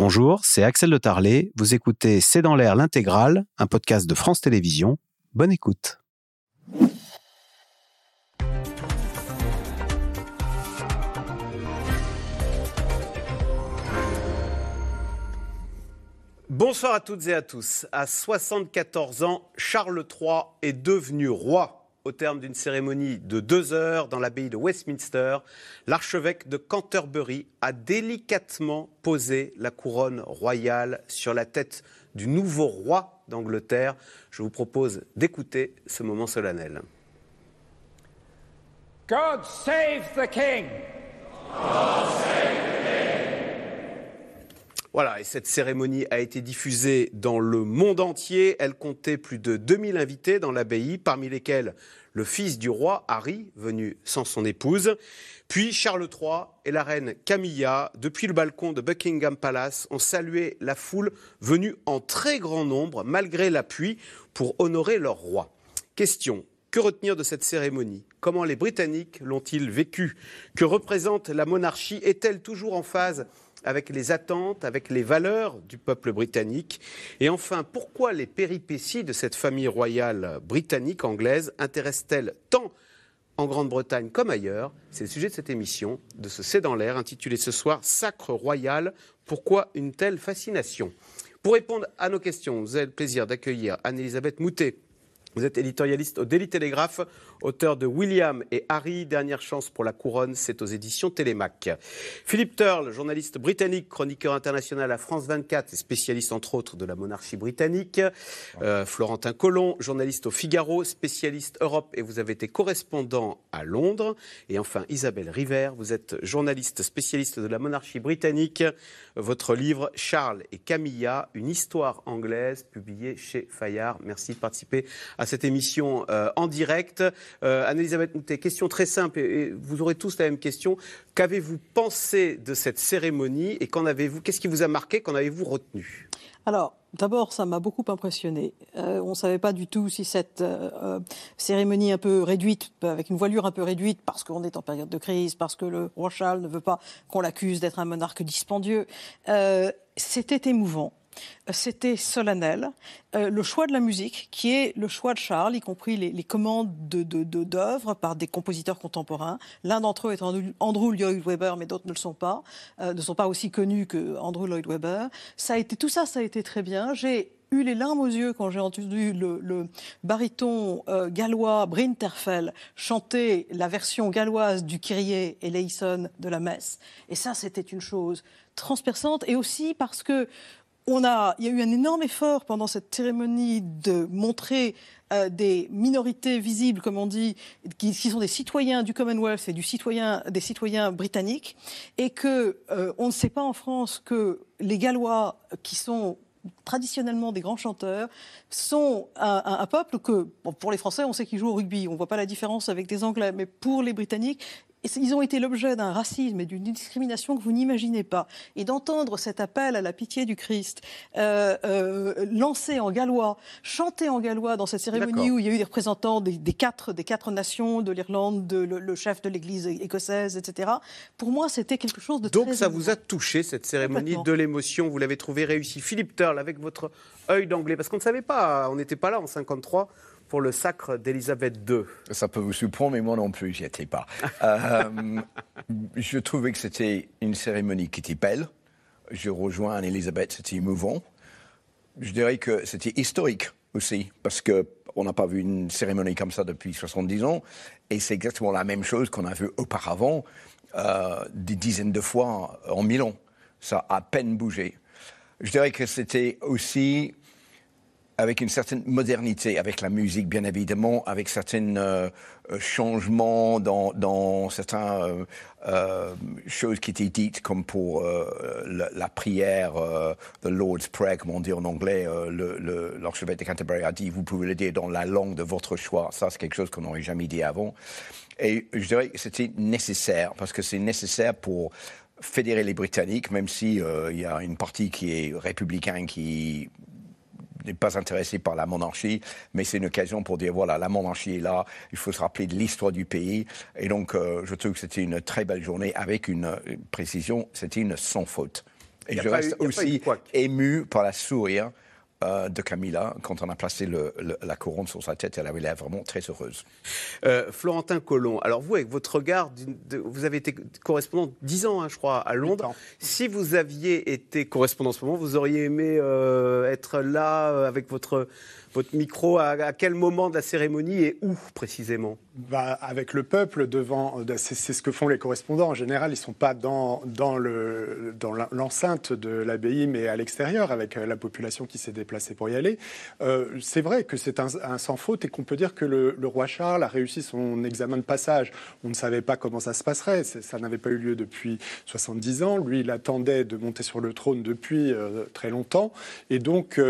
Bonjour, c'est Axel de Tarlet. Vous écoutez C'est dans l'air l'intégrale, un podcast de France Télévisions. Bonne écoute. Bonsoir à toutes et à tous. À 74 ans, Charles III est devenu roi au terme d'une cérémonie de deux heures dans l'abbaye de Westminster, l'archevêque de Canterbury a délicatement posé la couronne royale sur la tête du nouveau roi d'Angleterre. Je vous propose d'écouter ce moment solennel. God save the King! Voilà, et cette cérémonie a été diffusée dans le monde entier. Elle comptait plus de 2000 invités dans l'abbaye, parmi lesquels le fils du roi, Harry, venu sans son épouse, puis Charles III et la reine Camilla, depuis le balcon de Buckingham Palace, ont salué la foule venue en très grand nombre, malgré la pluie, pour honorer leur roi. Question, que retenir de cette cérémonie? Comment les Britanniques l'ont-ils vécue? Que représente la monarchie? Est-elle toujours en phase avec les attentes, avec les valeurs du peuple britannique. Et enfin, pourquoi les péripéties de cette famille royale britannique anglaise intéressent-elles tant en Grande-Bretagne comme ailleurs? C'est le sujet de cette émission, de ce C'est dans l'air, intitulé ce soir Sacre royal, pourquoi une telle fascination? Pour répondre à nos questions, vous avez le plaisir d'accueillir Anne-Elisabeth Moutet, vous êtes éditorialiste au Daily Telegraph, auteur de William et Harry, Dernière chance pour la couronne, c'est aux éditions Télémac. Philippe Turle, journaliste britannique, chroniqueur international à France 24 et spécialiste entre autres de la monarchie britannique. Euh, Florentin Collomb, journaliste au Figaro, spécialiste Europe et vous avez été correspondant à Londres. Et enfin Isabelle River, vous êtes journaliste spécialiste de la monarchie britannique. Votre livre Charles et Camilla, une histoire anglaise, publié chez Fayard. Merci de participer à cette émission euh, en direct. Euh, Anne-Elisabeth Moutet, question très simple, et, vous aurez tous la même question. Qu'avez-vous pensé de cette cérémonie et qu'en avez-vous, qu'est-ce qui vous a marqué, qu'en avez-vous retenu? Alors, D'abord, ça m'a beaucoup impressionné. Euh, on ne savait pas du tout si cette cérémonie un peu réduite, avec une voilure un peu réduite, parce qu'on est en période de crise, parce que le roi Charles ne veut pas qu'on l'accuse d'être un monarque dispendieux, c'était émouvant. C'était solennel. Euh, le choix de la musique, qui est le choix de Charles, y compris les, commandes d'œuvres par des compositeurs contemporains. L'un d'entre eux est Andrew Lloyd Webber, mais d'autres ne le sont pas, euh, ne sont pas aussi connus que Andrew Lloyd Webber. Ça a été tout ça, ça a été très bien. J'ai eu les larmes aux yeux quand j'ai entendu le, baryton euh, gallois Brinterfell chanter la version galloise du Kyrie et Leison de la messe. Et ça, c'était une chose transperçante. Et aussi parce que il y a eu un énorme effort pendant cette cérémonie de montrer euh, des minorités visibles, comme on dit, qui, sont des citoyens du Commonwealth et des citoyens britanniques, et que euh, on ne sait pas en France que les Gallois, qui sont traditionnellement des grands chanteurs, sont un, peuple que, pour les Français, on sait qu'ils jouent au rugby, on ne voit pas la différence avec des Anglais, mais pour les Britanniques, ils ont été l'objet d'un racisme et d'une discrimination que vous n'imaginez pas. Et d'entendre cet appel à la pitié du Christ euh, euh, lancé en gallois, chanté en gallois dans cette cérémonie où il y a eu des représentants des, quatre, des quatre nations, de l'Irlande, le, chef de l'Église écossaise, etc. Pour moi, c'était quelque chose de Donc ça vous a touché, cette cérémonie de l'émotion, vous l'avez trouvé réussi. Philippe Turle, avec votre œil d'anglais, parce qu'on ne savait pas, on n'était pas là en 53 pour le sacre d'Élisabeth II. Ça peut vous surprendre, mais moi non plus, j'y étais pas. euh, je trouvais que c'était une cérémonie qui était belle. Je rejoins Anne-Elisabeth, c'était émouvant. Je dirais que c'était historique aussi, parce qu'on n'a pas vu une cérémonie comme ça depuis 70 ans, et c'est exactement la même chose qu'on a vu auparavant, euh, des dizaines de fois en Milan. Ça a à peine bougé. Je dirais que c'était aussi avec une certaine modernité, avec la musique bien évidemment, avec certains euh, euh, changements dans, dans certaines euh, choses qui étaient dites, comme pour la, prière, the Lord's Prayer, comme on dit en anglais, l'archevêque de Canterbury a dit, vous pouvez le dire dans la langue de votre choix. Ça, c'est quelque chose qu'on n'aurait jamais dit avant. Et je dirais que c'était nécessaire, parce que c'est nécessaire pour fédérer les Britanniques, même s'il il y a une partie qui est républicaine qui n'est pas intéressé par la monarchie, mais c'est une occasion pour dire voilà, la monarchie est là, il faut se rappeler de l'histoire du pays. Et donc, euh, je trouve que c'était une très belle journée avec une, précision, c'était une sans faute. Et je reste eu- aussi ému par la sourire euh, de Camilla quand on a placé le- le- la couronne sur sa tête. Elle avait l'air vraiment très heureuse. Euh, Florentin Collomb, alors vous, avec votre regard, de- vous avez été correspondant 10 ans, hein, je crois, à Londres. Si vous aviez été correspondant en ce moment, vous auriez aimé euh, être là avec votre, votre micro à, quel moment de la cérémonie et où précisément? Bah, avec le peuple devant, euh, c'est c'est ce que font les correspondants. En général, ils sont pas dans, dans le- dans l'enceinte de l'abbaye, mais à l'extérieur, avec euh, la population qui s'est déplacée pour y aller. Euh, c'est vrai que c'est un, sans faute et qu'on peut dire que le, roi Charles a réussi son examen de passage. On ne savait pas comment ça se passerait. Ça n'avait pas eu lieu depuis 70 ans. Lui, il attendait de monter sur le trône depuis très longtemps. Et donc,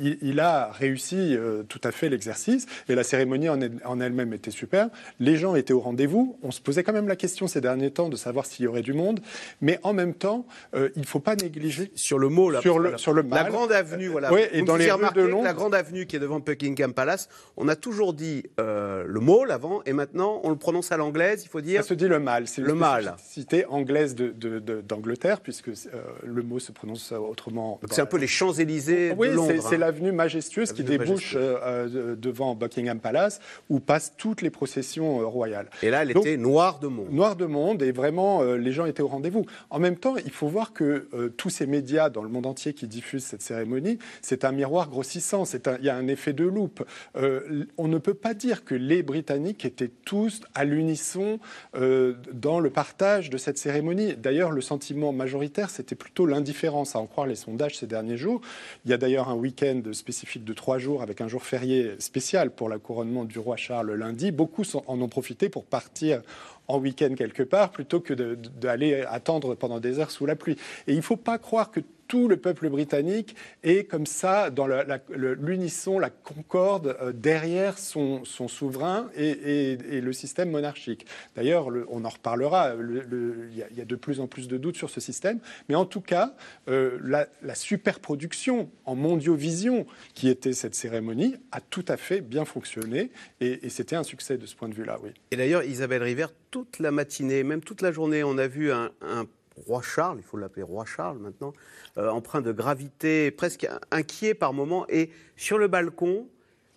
il a réussi euh, tout à fait l'exercice. Et la cérémonie en, elle- en elle-même était super. Les gens étaient au rendez-vous. On se posait quand même la question ces derniers temps de savoir s'il y aurait du monde. Mais en même temps, euh, il ne faut pas négliger. Sur le mot, là. Sur le- sur le La grande avenue, voilà. Oui, et dans les rues de Londres- La grande avenue qui est devant Buckingham Palace, on a toujours dit euh, le mot avant, et maintenant on le prononce à l'anglaise, il faut dire. Ça se dit le mâle. C'est Le mâle. spécificité anglaise de- de- de- d'Angleterre, puisque le mot se prononce autrement. C'est un peu les Champs-Élysées Oui, de Londres. c'est- c'est hein. l'avenue majestueuse qui débouche euh, euh, devant Buckingham Palace, où passent toutes les processions euh, royales. Et là, elle Donc, était noire de monde. Noir de monde et vraiment euh, les gens étaient au rendez-vous. En même temps, il faut voir que tous ces médias dans le monde entier qui diffusent cette cérémonie, c'est un miroir grossissant. Il y a un effet de loupe. On ne peut pas dire que les Britanniques étaient tous à l'unisson dans le partage de cette cérémonie. D'ailleurs, le sentiment majoritaire, c'était plutôt l'indifférence, à en croire les sondages ces derniers jours. Il y a d'ailleurs un week-end spécifique de trois jours avec un jour férié spécial pour la couronnement du roi Charles lundi. Beaucoup en ont profité pour partir en week-end quelque part plutôt que d'aller attendre pendant des heures sous la pluie. Et il ne faut pas croire que tout le peuple britannique est comme ça dans l'unisson, la concorde euh, derrière son, souverain et, le système monarchique. D'ailleurs, le- on en reparlera, le- le- il y, a- de plus en plus de doutes sur ce système, mais en tout cas, euh, la, la superproduction en mondiovision qui était cette cérémonie a tout à fait bien fonctionné et, et c'était un succès de ce point de vue-là, oui. Et d'ailleurs, Isabelle River, toute la matinée, même toute la journée, on a vu un, un roi Charles, il faut l'appeler roi Charles maintenant, euh, empreint de gravité, presque inquiet par moments, et sur le balcon,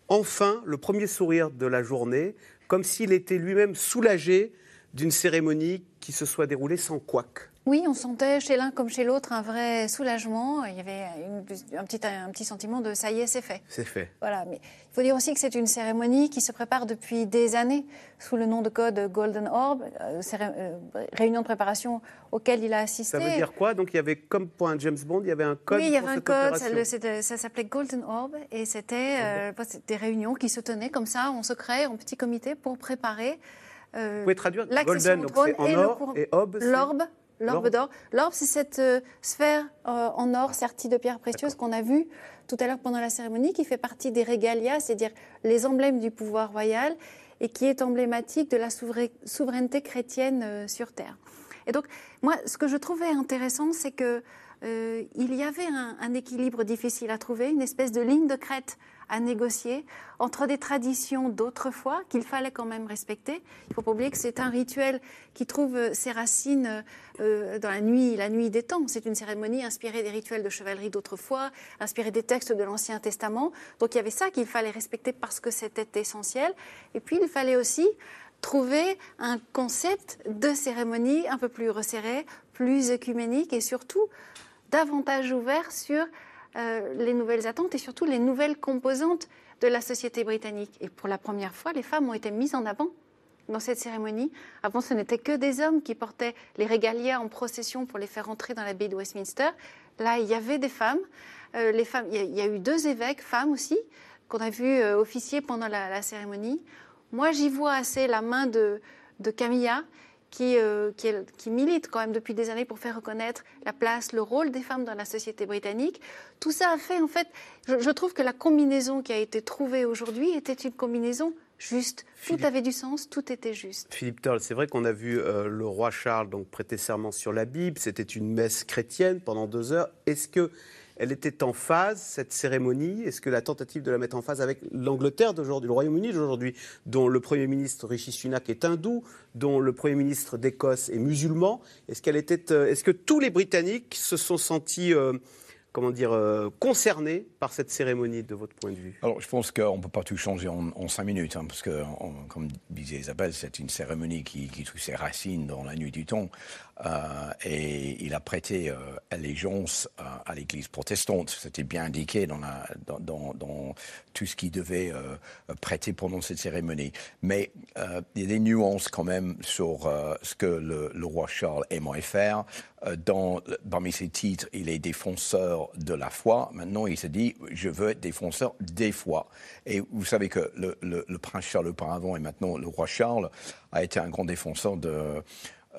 enfin, le premier sourire de la journée, comme s'il était lui-même soulagé d'une cérémonie qui se soit déroulée sans couac. Oui, on sentait chez l'un comme chez l'autre un vrai soulagement. Il y avait une- un, petit, un petit sentiment de ça y est, c'est fait. C'est fait. Voilà, mais il faut dire aussi que c'est une cérémonie qui se prépare depuis des années sous le nom de code Golden Orb, euh, euh, réunion de préparation auquel il a assisté. Ça veut dire quoi? Donc il y avait, comme pour un James Bond, il y avait un code oui, il y avait un code, ça, c'était- s'appelait Golden Orb et c'était euh, des réunions qui se tenaient comme ça en secret, en petit comité pour préparer Vous pouvez traduire Golden, donc c'est en et or, Orb, L'orbe, l'orbe d'or. L'orbe, c'est cette euh, sphère euh, en or sertie de pierres précieuses qu'on a vue tout à l'heure pendant la cérémonie, qui fait partie des regalia, c'est-à-dire les emblèmes du pouvoir royal, et qui est emblématique de la souvera- souveraineté chrétienne euh, sur terre. Et donc, moi, ce que je trouvais intéressant, c'est que il y avait un, un équilibre difficile à trouver, une espèce de ligne de crête à négocier entre des traditions d'autrefois qu'il fallait quand même respecter. Il ne faut pas oublier que c'est un rituel qui trouve euh, ses racines euh, dans la nuit, la nuit des temps. C'est une cérémonie inspirée des rituels de chevalerie d'autrefois, inspirée des textes de l'Ancien Testament. Donc il y avait ça qu'il fallait respecter parce que c'était essentiel. Et puis il fallait aussi trouver un concept de cérémonie un peu plus resserré, plus œcuménique et surtout davantage ouvert sur euh, les nouvelles attentes et surtout les nouvelles composantes de la société britannique. Et pour la première fois, les femmes ont été mises en avant dans cette cérémonie. Avant, ce n'était que des hommes qui portaient les régalias en procession pour les faire entrer dans l'abbaye de Westminster. Là, il y avait des femmes. Euh, les femmes il, y a, eu deux évêques, femmes aussi, qu'on a vu euh, officier pendant la, cérémonie. Moi, j'y vois assez la main de Camilla, qui, euh, qui, est- qui milite quand même depuis des années pour faire reconnaître la place, le rôle des femmes dans la société britannique. Tout ça a fait, en fait, je, je trouve que la combinaison qui a été trouvée aujourd'hui était une combinaison juste. Tout avait du sens, tout était juste. Philippe Turl, c'est vrai qu'on a vu euh, le roi Charles donc prêter serment sur la Bible. C'était une messe chrétienne pendant deux heures. Est-ce que elle était en phase, cette cérémonie Est-ce que la tentative de la mettre en phase avec l'Angleterre d'aujourd'hui, le Royaume-Uni d'aujourd'hui, dont le Premier ministre Rishi Sunak est hindou, dont le Premier ministre d'Écosse est musulman, est-ce qu'elle était, euh, est-ce que tous les Britanniques se sont sentis euh, comment dire, euh, concernés par cette cérémonie de votre point de vue? Alors, je pense qu'on ne peut pas tout changer en, cinq minutes, hein, parce que, comme disait Isabelle, c'est une cérémonie qui, qui trouve ses racines dans la nuit du temps. Euh, et il a prêté euh, allégeance euh, à l'Église protestante. C'était bien indiqué dans, la, dans, dans, dans, tout ce qu'il devait prêter pendant cette cérémonie. Mais il y a des nuances quand même sur ce que le, le, roi Charles aimerait faire. Dans, parmi ses titres, il est défenseur de la foi. Maintenant, il se dit, je veux être défenseur des foi. Et vous savez que le, le, le prince Charles auparavant et maintenant le roi Charles a été un grand défenseur de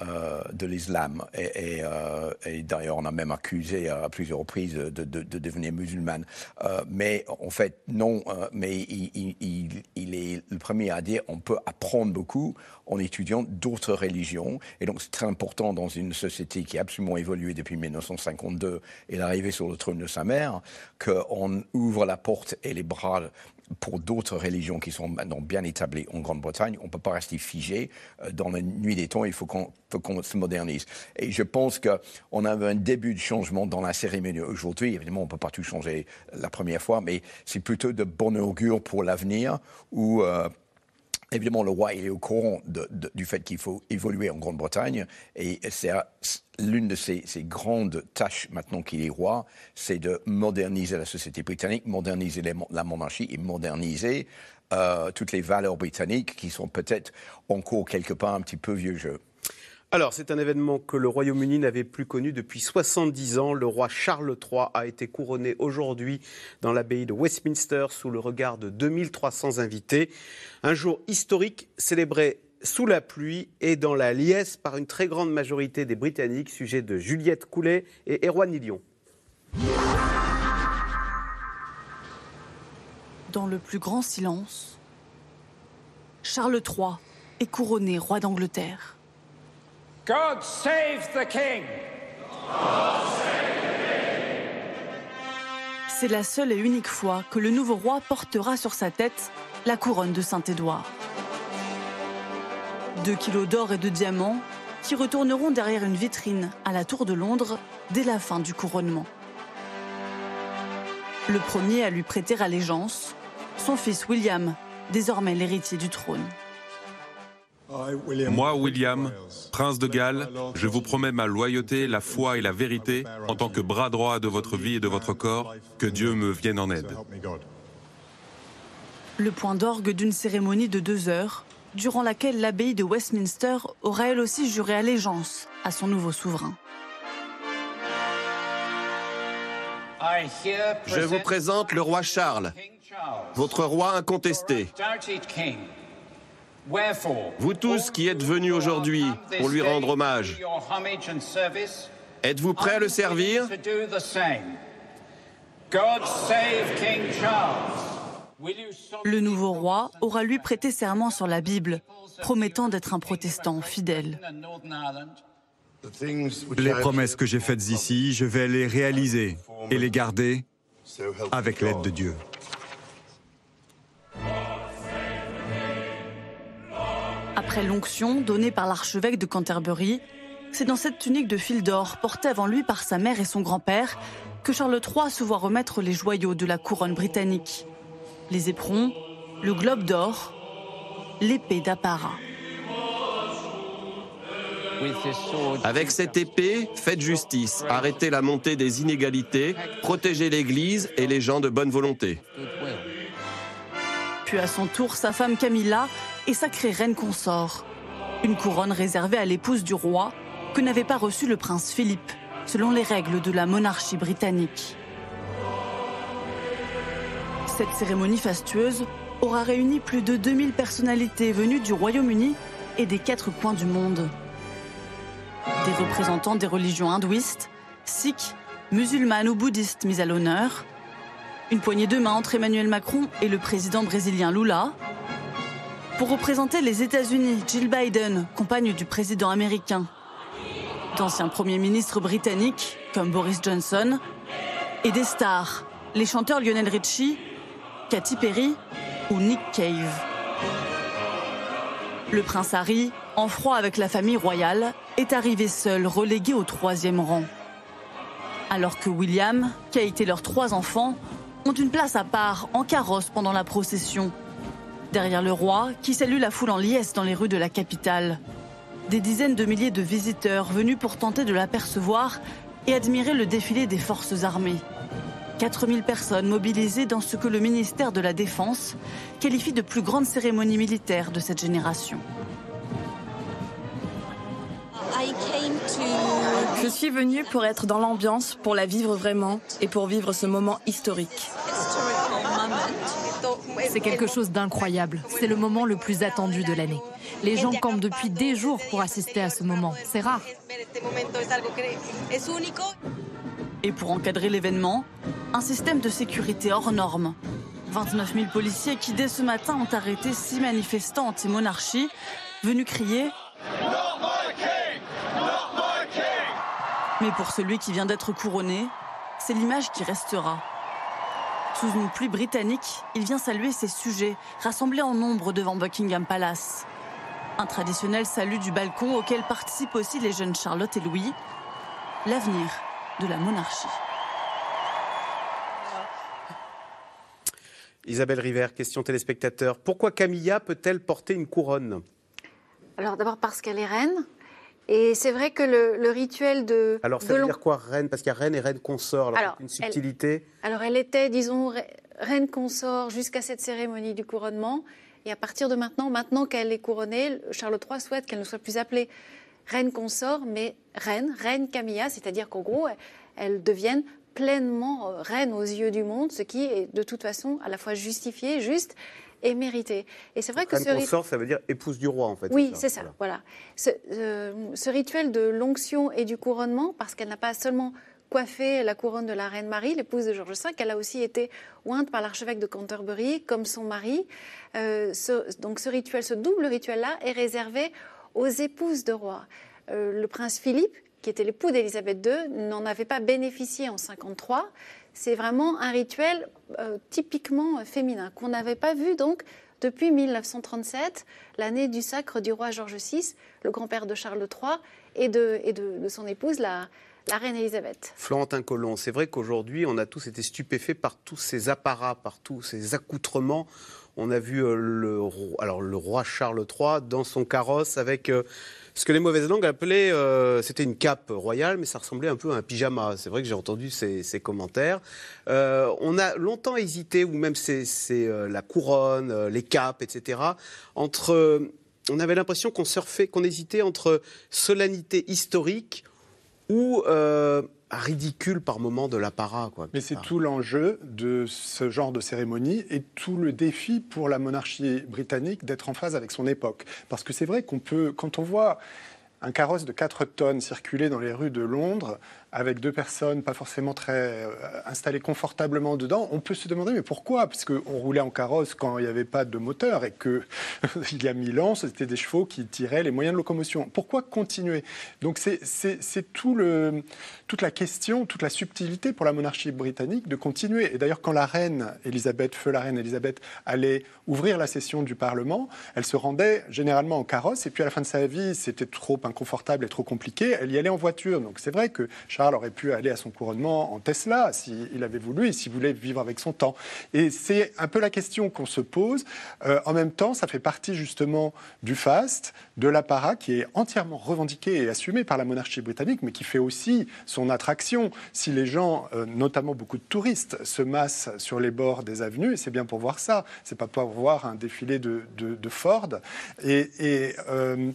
euh, de l'islam. Euh, et, d'ailleurs, on a même accusé à plusieurs reprises de, devenir musulmane. Euh, mais en fait, non. mais il, est le premier à dire on peut apprendre beaucoup en étudiant d'autres religions. Et donc, c'est très important dans une société qui a absolument évolué depuis 1952 et l'arrivée sur le trône de sa mère, qu'on ouvre la porte et les bras pour d'autres religions qui sont maintenant bien établies en Grande-Bretagne, on ne peut pas rester figé euh, dans la nuit des temps, il faut qu'on se modernise. Et je pense qu'on a un début de changement dans la cérémonie aujourd'hui. Évidemment, on ne peut pas tout changer la première fois, mais c'est plutôt de bon augure pour l'avenir euh, Évidemment, le roi il est au courant du fait qu'il faut évoluer en Grande-Bretagne et c'est l'une de ses, grandes tâches maintenant qu'il est roi, c'est de moderniser la société britannique, moderniser la monarchie et moderniser euh, toutes les valeurs britanniques qui sont peut-être encore quelque part un petit peu vieux jeu. Alors, c'est un événement que le Royaume-Uni n'avait plus connu depuis 70 ans. Le roi Charles III a été couronné aujourd'hui dans l'abbaye de Westminster sous le regard de 2300 invités. Un jour historique célébré sous la pluie et dans la liesse par une très grande majorité des Britanniques, sujet de Juliette Coulet et Erwan Nilion. Dans le plus grand silence, Charles III est couronné roi d'Angleterre. God save the King. C'est la seule et unique fois que le nouveau roi portera sur sa tête la couronne de Saint-Édouard. Deux kilos d'or et de diamants qui retourneront derrière une vitrine à la Tour de Londres dès la fin du couronnement. Le premier à lui prêter allégeance, son fils William, désormais l'héritier du trône. Moi, William, prince de Galles, je vous promets ma loyauté, la foi et la vérité en tant que bras droit de votre vie et de votre corps, que Dieu me vienne en aide. Le point d'orgue d'une cérémonie de deux heures, durant laquelle l'abbaye de Westminster aura elle aussi juré allégeance à son nouveau souverain. Je vous présente le roi Charles, votre roi incontesté. Vous tous qui êtes venus aujourd'hui pour lui rendre hommage, êtes-vous prêts à le servir? Le nouveau roi aura lui prêté serment sur la Bible, promettant d'être un protestant fidèle. Les promesses que j'ai faites ici, je vais les réaliser et les garder avec l'aide de Dieu. Après l'onction donnée par l'archevêque de Canterbury, c'est dans cette tunique de fil d'or portée avant lui par sa mère et son grand-père que Charles III se voit remettre les joyaux de la couronne britannique. Les éperons, le globe d'or, l'épée d'apparat. Avec cette épée, faites justice, arrêtez la montée des inégalités, protégez l'Église et les gens de bonne volonté. Puis à son tour, sa femme Camilla et sacrée reine consort. Une couronne réservée à l'épouse du roi que n'avait pas reçue le prince Philippe, selon les règles de la monarchie britannique. Cette cérémonie fastueuse aura réuni plus de 2000 personnalités venues du Royaume-Uni et des quatre coins du monde. Des représentants des religions hindouistes, sikhs, musulmanes ou bouddhistes mis à l'honneur, une poignée de main entre Emmanuel Macron et le président brésilien Lula, pour représenter les États-Unis, Jill Biden, compagne du président américain. D'anciens premiers ministres britanniques, comme Boris Johnson, Et des stars, les chanteurs Lionel Richie, Katy Perry ou Nick Cave. Le prince Harry, en froid avec la famille royale, est arrivé seul, relégué au troisième rang. Alors que William, qui a été leurs trois enfants, ont une place à part en carrosse pendant la procession. Derrière le roi, qui salue la foule en liesse dans les rues de la capitale. Des dizaines de milliers de visiteurs venus pour tenter de l'apercevoir et admirer le défilé des forces armées. 4000 personnes mobilisées dans ce que le ministère de la Défense qualifie de plus grande cérémonie militaire de cette génération. Je suis venue pour être dans l'ambiance, pour la vivre vraiment et pour vivre ce moment historique. C'est quelque chose d'incroyable. C'est le moment le plus attendu de l'année. Les gens campent depuis des jours pour assister à ce moment. C'est rare. Et pour encadrer l'événement, un système de sécurité hors norme. 29 000 policiers qui, dès ce matin, ont arrêté six manifestants anti-monarchie venus crier Mais pour celui qui vient d'être couronné, c'est l'image qui restera. Sous une pluie britannique, il vient saluer ses sujets, rassemblés en nombre devant Buckingham Palace. Un traditionnel salut du balcon auquel participent aussi les jeunes Charlotte et Louis. L'avenir de la monarchie. Isabelle River, question téléspectateur. Pourquoi Camilla peut-elle porter une couronne? Alors d'abord parce qu'elle est reine. Et c'est vrai que le, le rituel de. Alors ça de veut dire quoi, reine? Parce qu'il y a reine et reine consort. Alors, Alors, une elle- subtilité. Alors elle était, disons, re- reine consort jusqu'à cette cérémonie du couronnement. Et à partir de maintenant, maintenant qu'elle est couronnée, Charles III souhaite qu'elle ne soit plus appelée reine consort, mais reine, reine Camilla, c'est-à-dire qu'en gros, elle, elle devienne pleinement euh, reine aux yeux du monde, ce qui est de toute façon à la fois justifié, juste et mérité. Et c'est vrai que ce rit- consort, ça veut dire épouse du roi, en fait. oui, c'est ça. Voilà. Ce, euh, ce rituel de l'onction et du couronnement, parce qu'elle n'a pas seulement coiffé la couronne de la reine Marie, l'épouse de George V, elle a aussi été ointe par l'archevêque de Canterbury comme son mari. Euh, ce- donc ce rituel, ce double rituel-là, est réservé aux épouses de rois. Euh, le prince Philippe, qui était l'époux d'Élisabeth II, n'en avait pas bénéficié en 53. C'est vraiment un rituel euh, typiquement féminin qu'on n'avait pas vu donc depuis 1937, l'année du sacre du roi George VI, le grand-père de Charles III, et de, et de, de son épouse, la, la reine Élisabeth. Florentin Colomb, c'est vrai qu'aujourd'hui, on a tous été stupéfaits par tous ces apparats, par tous ces accoutrements. On a vu euh, le, alors, le roi Charles III dans son carrosse avec euh, ce que les mauvaises langues appelaient, euh, c'était une cape royale, mais ça ressemblait un peu à un pyjama. C'est vrai que j'ai entendu ces, commentaires. On a longtemps hésité, ou même c'est la couronne, les capes, etc., entre... on avait l'impression qu'on surfait, qu'on hésitait entre solennité historique ou euh, ridicule par moment de l'apparat. Quoi, Mais c'est tout l'enjeu de ce genre de cérémonie et tout le défi pour la monarchie britannique d'être en phase avec son époque. Parce que c'est vrai qu'on peut, quand on voit un carrosse de 4 tonnes circuler dans les rues de Londres avec deux personnes pas forcément très euh, installées confortablement dedans, on peut se demander mais pourquoi? Parce qu'on roulait en carrosse quand il n'y avait pas de moteur et que il y a mille ans, c'était des chevaux qui tiraient les moyens de locomotion. Pourquoi continuer? Donc c'est- tout le, toute la question, toute la subtilité pour la monarchie britannique de continuer. Et d'ailleurs, quand la reine Elisabeth, feu la reine Elisabeth, allait ouvrir la session du Parlement, elle se rendait généralement en carrosse. Et puis à la fin de sa vie, c'était trop inconfortable et trop compliqué. Elle y allait en voiture. Donc c'est vrai que Charles aurait pu aller à son couronnement en Tesla s'il avait voulu et s'il voulait vivre avec son temps. Et c'est un peu la question qu'on se pose. Euh, en même temps, ça fait partie justement du faste, de l'apparat qui est entièrement revendiqué et assumé par la monarchie britannique, mais qui fait aussi son attraction. Si les gens, euh, notamment beaucoup de touristes, se massent sur les bords des avenues, c'est bien pour voir ça. C'est pas pour voir un défilé de, Ford. Et, et, euh,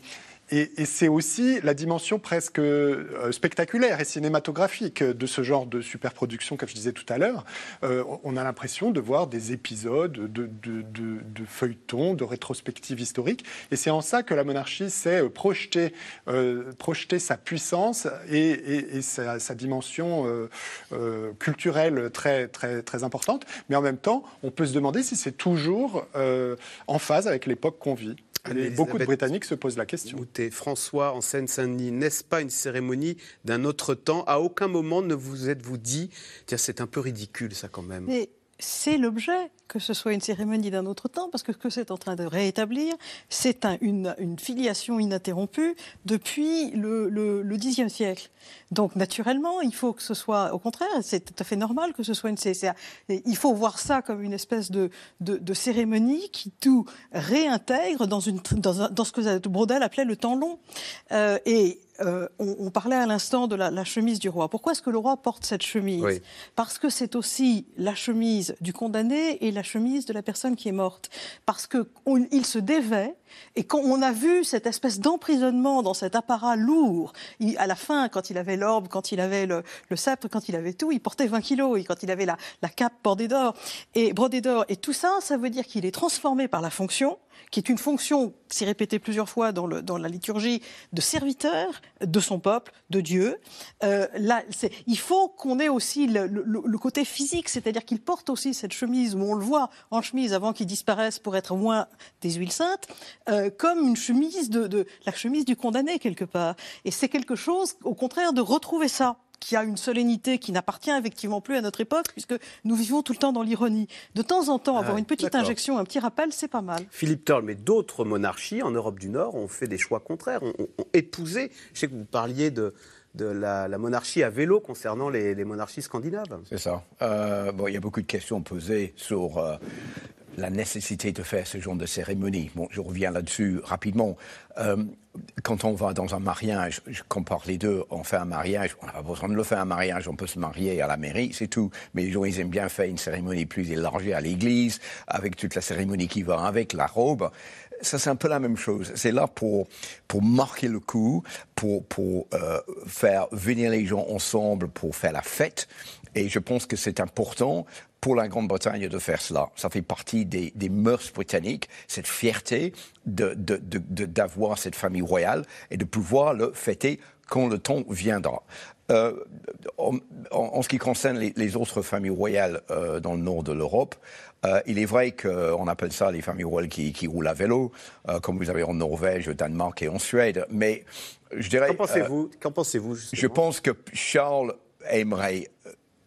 et- et c'est aussi la dimension presque euh, spectaculaire et cinématographique de ce genre de superproduction, comme je disais tout à l'heure. Euh, on a l'impression de voir des épisodes de, de, de- de feuilletons, de rétrospectives historiques. Et c'est en ça que la monarchie sait euh, projeter, euh, projeter sa puissance et, et- et sa, sa dimension euh, euh, culturelle très, très, très importante. Mais en même temps, on peut se demander si c'est toujours euh, en phase avec l'époque qu'on vit. Et beaucoup de Britanniques se posent la question. Moutet, François, en Seine-Saint-Denis, n'est-ce pas une cérémonie d'un autre temps? À aucun moment ne vous êtes-vous dit, tiens, c'est un peu ridicule ça quand même. Mais c'est l'objet que ce soit une cérémonie d'un autre temps, parce que ce que c'est en train de réétablir, c'est un- une, une filiation ininterrompue depuis le, Xe siècle. Donc naturellement, il faut que ce soit, au contraire, c'est tout à fait normal que ce soit une CCA. Il faut voir ça comme une espèce de, de, de cérémonie qui tout réintègre dans, une, dans, dans ce que Brodel appelait le temps long. Euh, et euh, on, on parlait à l'instant de la, la chemise du roi. Pourquoi est-ce que le roi porte cette chemise Oui. Parce que c'est aussi la chemise du condamné et la chemise de la personne qui est morte. Parce que on- il se dévait et quand on a vu cette espèce d'emprisonnement dans cet apparat lourd, il- à la fin, quand il avait l'orbe, quand il avait le, le sceptre, quand il avait tout, il portait 20 kilos et quand il avait la, la cape bordée d'or et brodée d'or et tout ça, ça veut dire qu'il est transformé par la fonction qui est une fonction, s'est répétée plusieurs fois dans, le, dans la liturgie, de serviteur de son peuple, de Dieu. Euh, là, il faut qu'on ait aussi le, le- le côté physique, c'est-à-dire qu'il porte aussi cette chemise, où on le voit en chemise avant qu'il disparaisse pour être moins des huiles saintes, euh, comme une chemise de, de la chemise du condamné quelque part. Et c'est quelque chose, au contraire, de retrouver ça qui a une solennité qui n'appartient effectivement plus à notre époque, puisque nous vivons tout le temps dans l'ironie. De temps en temps, avoir Ah, une petite injection, un petit rappel, c'est pas mal. Philippe Turle, mais d'autres monarchies en Europe du Nord ont fait des choix contraires, ont, ont- ont épousé. Je sais que vous parliez de, de la, la monarchie à vélo concernant les, les monarchies scandinaves. C'est ça. Euh, bon, il y a beaucoup de questions posées sur euh, la nécessité de faire ce genre de cérémonie. Bon, je reviens là-dessus rapidement. Euh, quand on va dans un mariage, je compare les deux, on fait un mariage, on n'a pas besoin de le faire un mariage, on peut se marier à la mairie, c'est tout. Mais les gens, ils aiment bien faire une cérémonie plus élargie à l'église, avec toute la cérémonie qui va avec, la robe. Ça, c'est un peu la même chose. C'est là pour, pour marquer le coup, pour, pour euh, faire venir les gens ensemble, pour faire la fête. Et je pense que c'est important pour la Grande-Bretagne de faire cela. Ça fait partie des, des mœurs britanniques, cette fierté de- de- de- de- d'avoir cette famille royale et de pouvoir le fêter quand le temps viendra. Euh, en, ce qui concerne les, les autres familles royales euh, dans le nord de l'Europe, euh, il est vrai qu'on appelle ça les familles royales qui, qui roulent à vélo, comme vous avez en Norvège, au Danemark et en Suède. Mais je dirais. Qu'en pensez-vous? Qu'en pensez-vous Je pense que Charles aimerait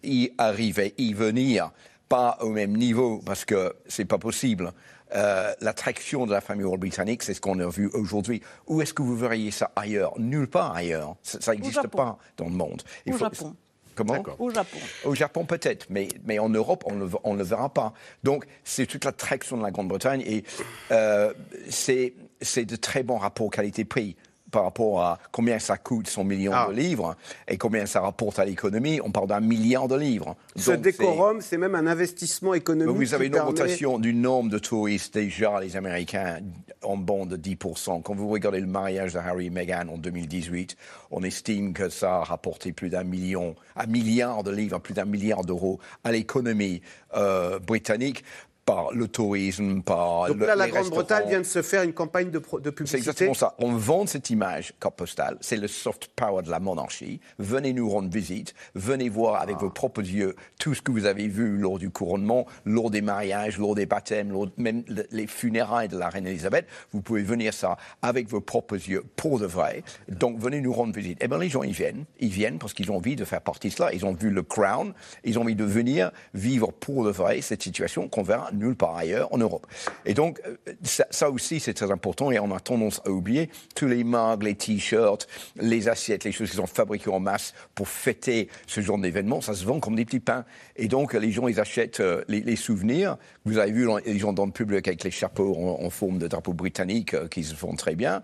y arriver, y venir, pas au même niveau, parce que c'est pas possible. Euh, L'attraction de la famille royale britannique, c'est ce qu'on a vu aujourd'hui. Où est-ce que vous verriez ça ailleurs? Nulle part ailleurs. Ça n'existe pas dans le monde. Au Japon. Comment? Au Japon. au Japon peut-être, mais, mais en Europe, on ne le, on le verra pas. Donc, c'est toute l'attraction de la Grande-Bretagne et euh, c'est c'est de très bons rapports qualité-prix par rapport à combien ça coûte 100 millions Ah. de livres et combien ça rapporte à l'économie. On parle d'un milliard de livres. Ce Donc, décorum, c'est même un investissement économique. vous avez une permet- augmentation du nombre de touristes déjà, les Américains, en bond de 10%. Quand vous regardez le mariage de Harry et Meghan en 2018, on estime que ça a rapporté plus d'un million, un milliard de livres, plus d'un milliard d'euros à l'économie euh, britannique par le tourisme, par Donc le- là, la Grande-Bretagne vient de se faire une campagne de, de C'est publicité. exactement ça. On vend cette image carte postale. C'est le soft power de la monarchie. Venez nous rendre visite. Venez voir avec vos propres yeux tout ce que vous avez vu lors du couronnement, lors des mariages, lors des baptêmes, lors même le- les funérailles de la reine Elisabeth. Vous pouvez venir ça avec vos propres yeux pour de vrai. Donc venez nous rendre visite. Eh bien, les gens, ils viennent. Ils viennent parce qu'ils ont envie de faire partie de cela. Ils ont vu le Crown. Ils ont envie de venir vivre pour de vrai cette situation qu'on verra nulle part ailleurs en Europe. Et donc, euh, ça, aussi, c'est très important et on a tendance à oublier tous les mugs, les t-shirts, les assiettes, les choses qui sont fabriquées en masse pour fêter ce genre d'événement. Ça se vend comme des petits pains. Et donc, les gens, ils achètent euh, les, souvenirs. Vous avez vu les gens dans le public avec les chapeaux en, en forme de drapeau britannique euh, qui se font très bien.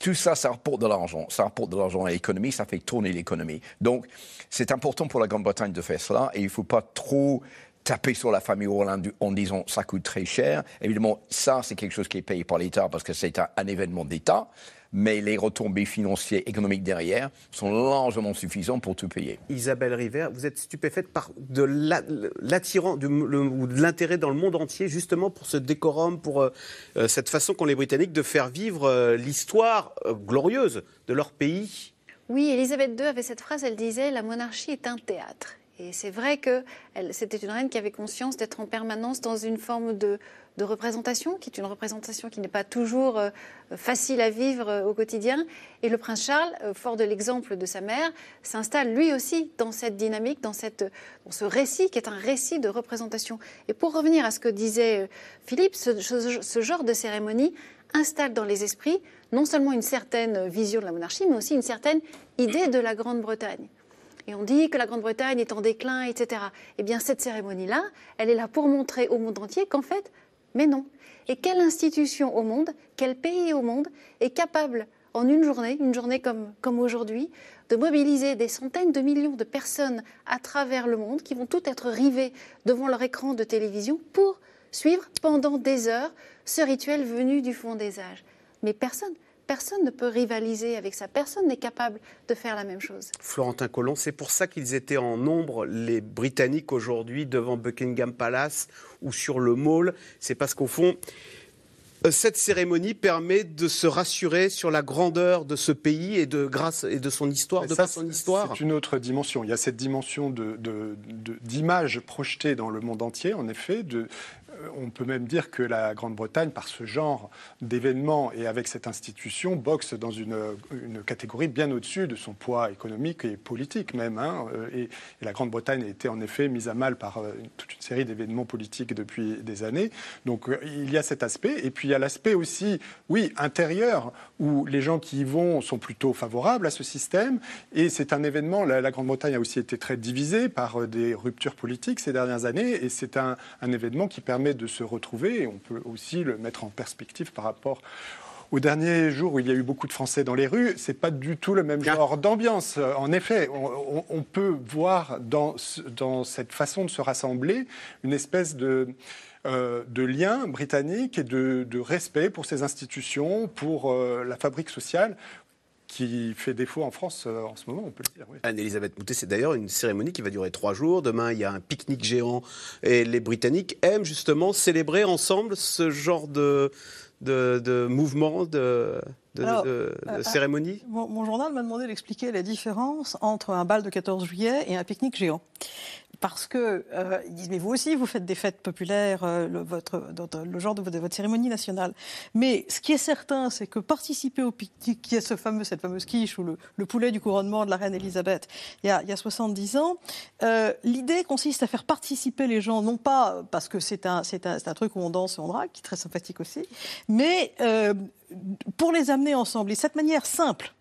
Tout ça, ça rapporte de l'argent. Ça rapporte de l'argent à l'économie, ça fait tourner l'économie. Donc, c'est important pour la Grande-Bretagne de faire cela et il ne faut pas trop taper sur la famille Hollande en disant ça coûte très cher. Évidemment, ça, c'est quelque chose qui est payé par l'État parce que c'est un, un événement d'État. Mais les retombées financières, économiques derrière sont largement suffisantes pour tout payer. Isabelle River, vous êtes stupéfaite par de la- l'attirant ou de l'intérêt dans le monde entier, justement pour ce décorum, pour euh, euh, cette façon qu'ont les Britanniques de faire vivre euh, l'histoire euh, glorieuse de leur pays. Oui, Elisabeth II avait cette phrase, elle disait La monarchie est un théâtre. Et c'est vrai que c'était une reine qui avait conscience d'être en permanence dans une forme de, représentation, qui est une représentation qui n'est pas toujours euh, facile à vivre euh, au quotidien. Et le prince Charles, euh, fort de l'exemple de sa mère, s'installe lui aussi dans cette dynamique, dans, ce récit qui est un récit de représentation. Et pour revenir à ce que disait Philippe, ce genre de cérémonie installe dans les esprits non seulement une certaine vision de la monarchie, mais aussi une certaine idée de la Grande-Bretagne. Et on dit que la Grande-Bretagne est en déclin, etc. Eh bien, cette cérémonie-là, elle est là pour montrer au monde entier qu'en fait, mais non. Et quelle institution au monde, quel pays au monde est capable, en une journée, une journée comme, comme aujourd'hui, de mobiliser des centaines de millions de personnes à travers le monde qui vont toutes être rivées devant leur écran de télévision pour suivre pendant des heures ce rituel venu du fond des âges. Mais personne, personne ne peut rivaliser avec ça. Personne n'est capable de faire la même chose. Florentin Colomb, c'est pour ça qu'ils étaient en nombre, les Britanniques, aujourd'hui, devant Buckingham Palace ou sur le Mall. C'est parce qu'au fond, euh, cette cérémonie permet de se rassurer sur la grandeur de ce pays et de, grâce, et de son histoire, de par son histoire. C'est une autre dimension. Il y a cette dimension de- de- de- d'image projetée dans le monde entier, en effet. De, on peut même dire que la Grande-Bretagne, par ce genre d'événements et avec cette institution, boxe dans une, catégorie bien au-dessus de son poids économique et politique même. hein. Euh, Et, la Grande-Bretagne a été en effet mise à mal par euh, toute une série d'événements politiques depuis des années. Donc euh, il y a cet aspect. Et puis il y a l'aspect aussi, oui, intérieur, où les gens qui y vont sont plutôt favorables à ce système. Et c'est un événement, la, Grande-Bretagne a aussi été très divisée par euh, des ruptures politiques ces dernières années. Et c'est un événement qui permet de se retrouver. Et on peut aussi le mettre en perspective par rapport au dernier jour où il y a eu beaucoup de Français dans les rues, c'est pas du tout le même genre d'ambiance. En effet, on, peut voir dans, dans cette façon de se rassembler une espèce de, euh, de lien britannique et de, de respect pour ces institutions, pour euh, la fabrique sociale qui fait défaut en France euh, en ce moment, on peut le dire. oui. Anne-Elisabeth Moutet, c'est d'ailleurs une cérémonie qui va durer trois jours. Demain, il y a un pique-nique géant. Et les Britanniques aiment justement célébrer ensemble ce genre de, de, de mouvement, de, de, Alors, de- de euh, cérémonie. Mon, mon journal m'a demandé d'expliquer la différence entre un bal de 14 juillet et un pique-nique géant. Parce que euh, ils disent mais vous aussi vous faites des fêtes populaires, euh, le, votre, le genre de, votre- cérémonie nationale. Mais ce qui est certain, c'est que participer au pique-nique, qui est ce fameux, cette fameuse quiche ou le, le poulet du couronnement de la reine Elisabeth, il y a, il y a 70 ans, euh, l'idée consiste à faire participer les gens, non pas parce que c'est un, c'est un, un truc où on danse et on drague, qui est très sympathique aussi, mais euh, pour les amener ensemble. Et cette manière simple.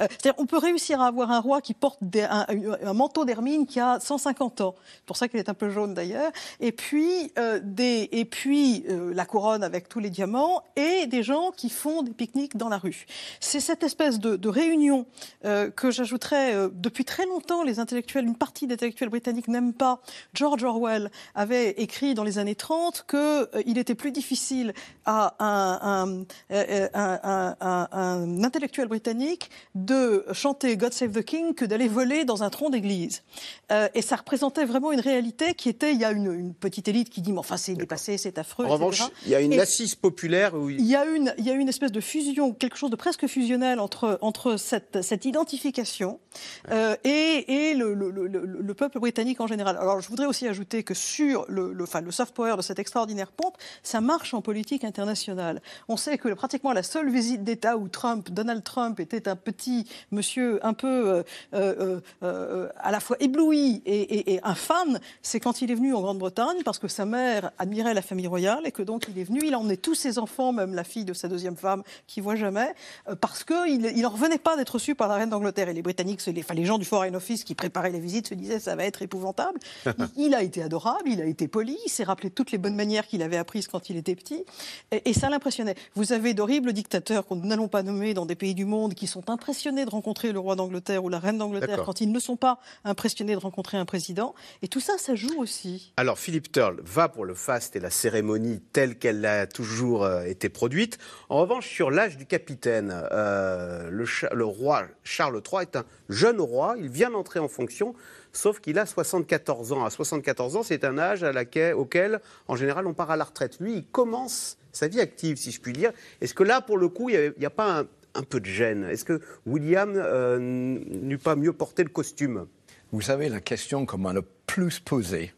Euh, on peut réussir à avoir un roi qui porte un, manteau d'hermine qui a 150 ans. C'est pour ça qu'il est un peu jaune d'ailleurs. Et puis, euh, euh, la couronne avec tous les diamants et des gens qui font des pique-niques dans la rue. C'est cette espèce de, réunion que j'ajouterais depuis très longtemps. Les intellectuels, une partie des intellectuels britanniques n'aiment pas. George Orwell avait écrit dans les années 30 qu'il était plus difficile à un intellectuel britannique de chanter God Save the King que d'aller voler dans un tronc d'église. Euh, et ça représentait vraiment une réalité qui était, il y a une, une petite élite qui dit, mais enfin c'est dépassé, c'est affreux. En etc. revanche, il y a une Et- assise populaire où il- y, a une, il y a une espèce de fusion, quelque chose de presque fusionnel entre, entre cette, cette identification euh, et, et le, le- le- le- le peuple britannique en général. Alors je voudrais aussi ajouter que sur le, le, enfin, le soft power de cette extraordinaire pompe, ça marche en politique internationale. On sait que pratiquement la seule visite d'État où Trump, Donald Trump était un petit monsieur un peu euh, euh, euh, à la fois ébloui et, et- et un fan, c'est quand il est venu en Grande-Bretagne parce que sa mère admirait la famille royale et que donc il est venu, il a emmené tous ses enfants, même la fille de sa deuxième femme qui voit jamais, parce qu'il il en revenait pas d'être reçu par la reine d'Angleterre. Et les Britanniques, les, enfin, les gens du Foreign Office qui préparaient les visites se disaient ça va être épouvantable. il, il a été adorable, il a été poli, il s'est rappelé toutes les bonnes manières qu'il avait apprises quand il était petit, et, et ça l'impressionnait. Vous avez d'horribles dictateurs qu'on n'allons pas nommer dans des pays du monde qui sont impressionnés de rencontrer le roi d'Angleterre ou la reine d'Angleterre quand ils ne sont pas impressionnés de rencontrer un président. Et tout ça, ça joue aussi. Alors, Philippe Turle va pour le faste et la cérémonie telle qu'elle a toujours euh, été produite. En revanche, sur l'âge du capitaine, euh, le roi Charles III est un jeune roi. Il vient d'entrer en fonction, sauf qu'il a 74 ans. À 74 ans, c'est un âge à laquelle- auquel, en général, on part à la retraite. Lui, il commence sa vie active, si je puis dire. Est-ce que là, pour le coup, il n'y a, pas un, un peu de gêne Est-ce que William euh, n'eût pas mieux porté le costume? Vous savez, la question comme le plus posé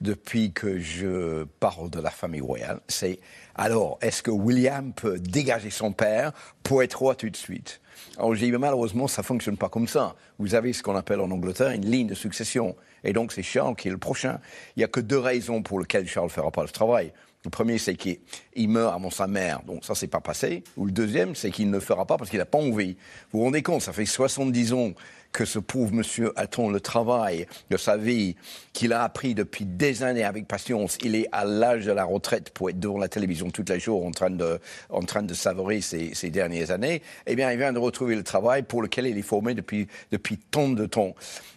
depuis que je parle de la famille royale, c'est alors, est-ce que William peut dégager son père pour être roi tout de suite? Alors j'ai dit, malheureusement, ça ne fonctionne pas comme ça. Vous avez ce qu'on appelle en Angleterre une ligne de succession. Et donc, c'est Charles qui est le prochain. Il n'y a que deux raisons pour lesquelles Charles ne fera pas le travail. Le premier, c'est qu'il meurt avant sa mère, donc ça, c'est pas passé. Ou le deuxième, c'est qu'il ne le fera pas parce qu'il n'a pas envie. Vous vous rendez compte, ça fait 70 ans que ce pauvre monsieur attend le travail de sa vie, qu'il a appris depuis des années avec patience. Il est à l'âge de la retraite pour être devant la télévision tous les jours en train de, en train de savourer ces, ces dernières années. Eh bien, il vient de retrouver le travail pour lequel il est formé depuis, depuis tant de temps.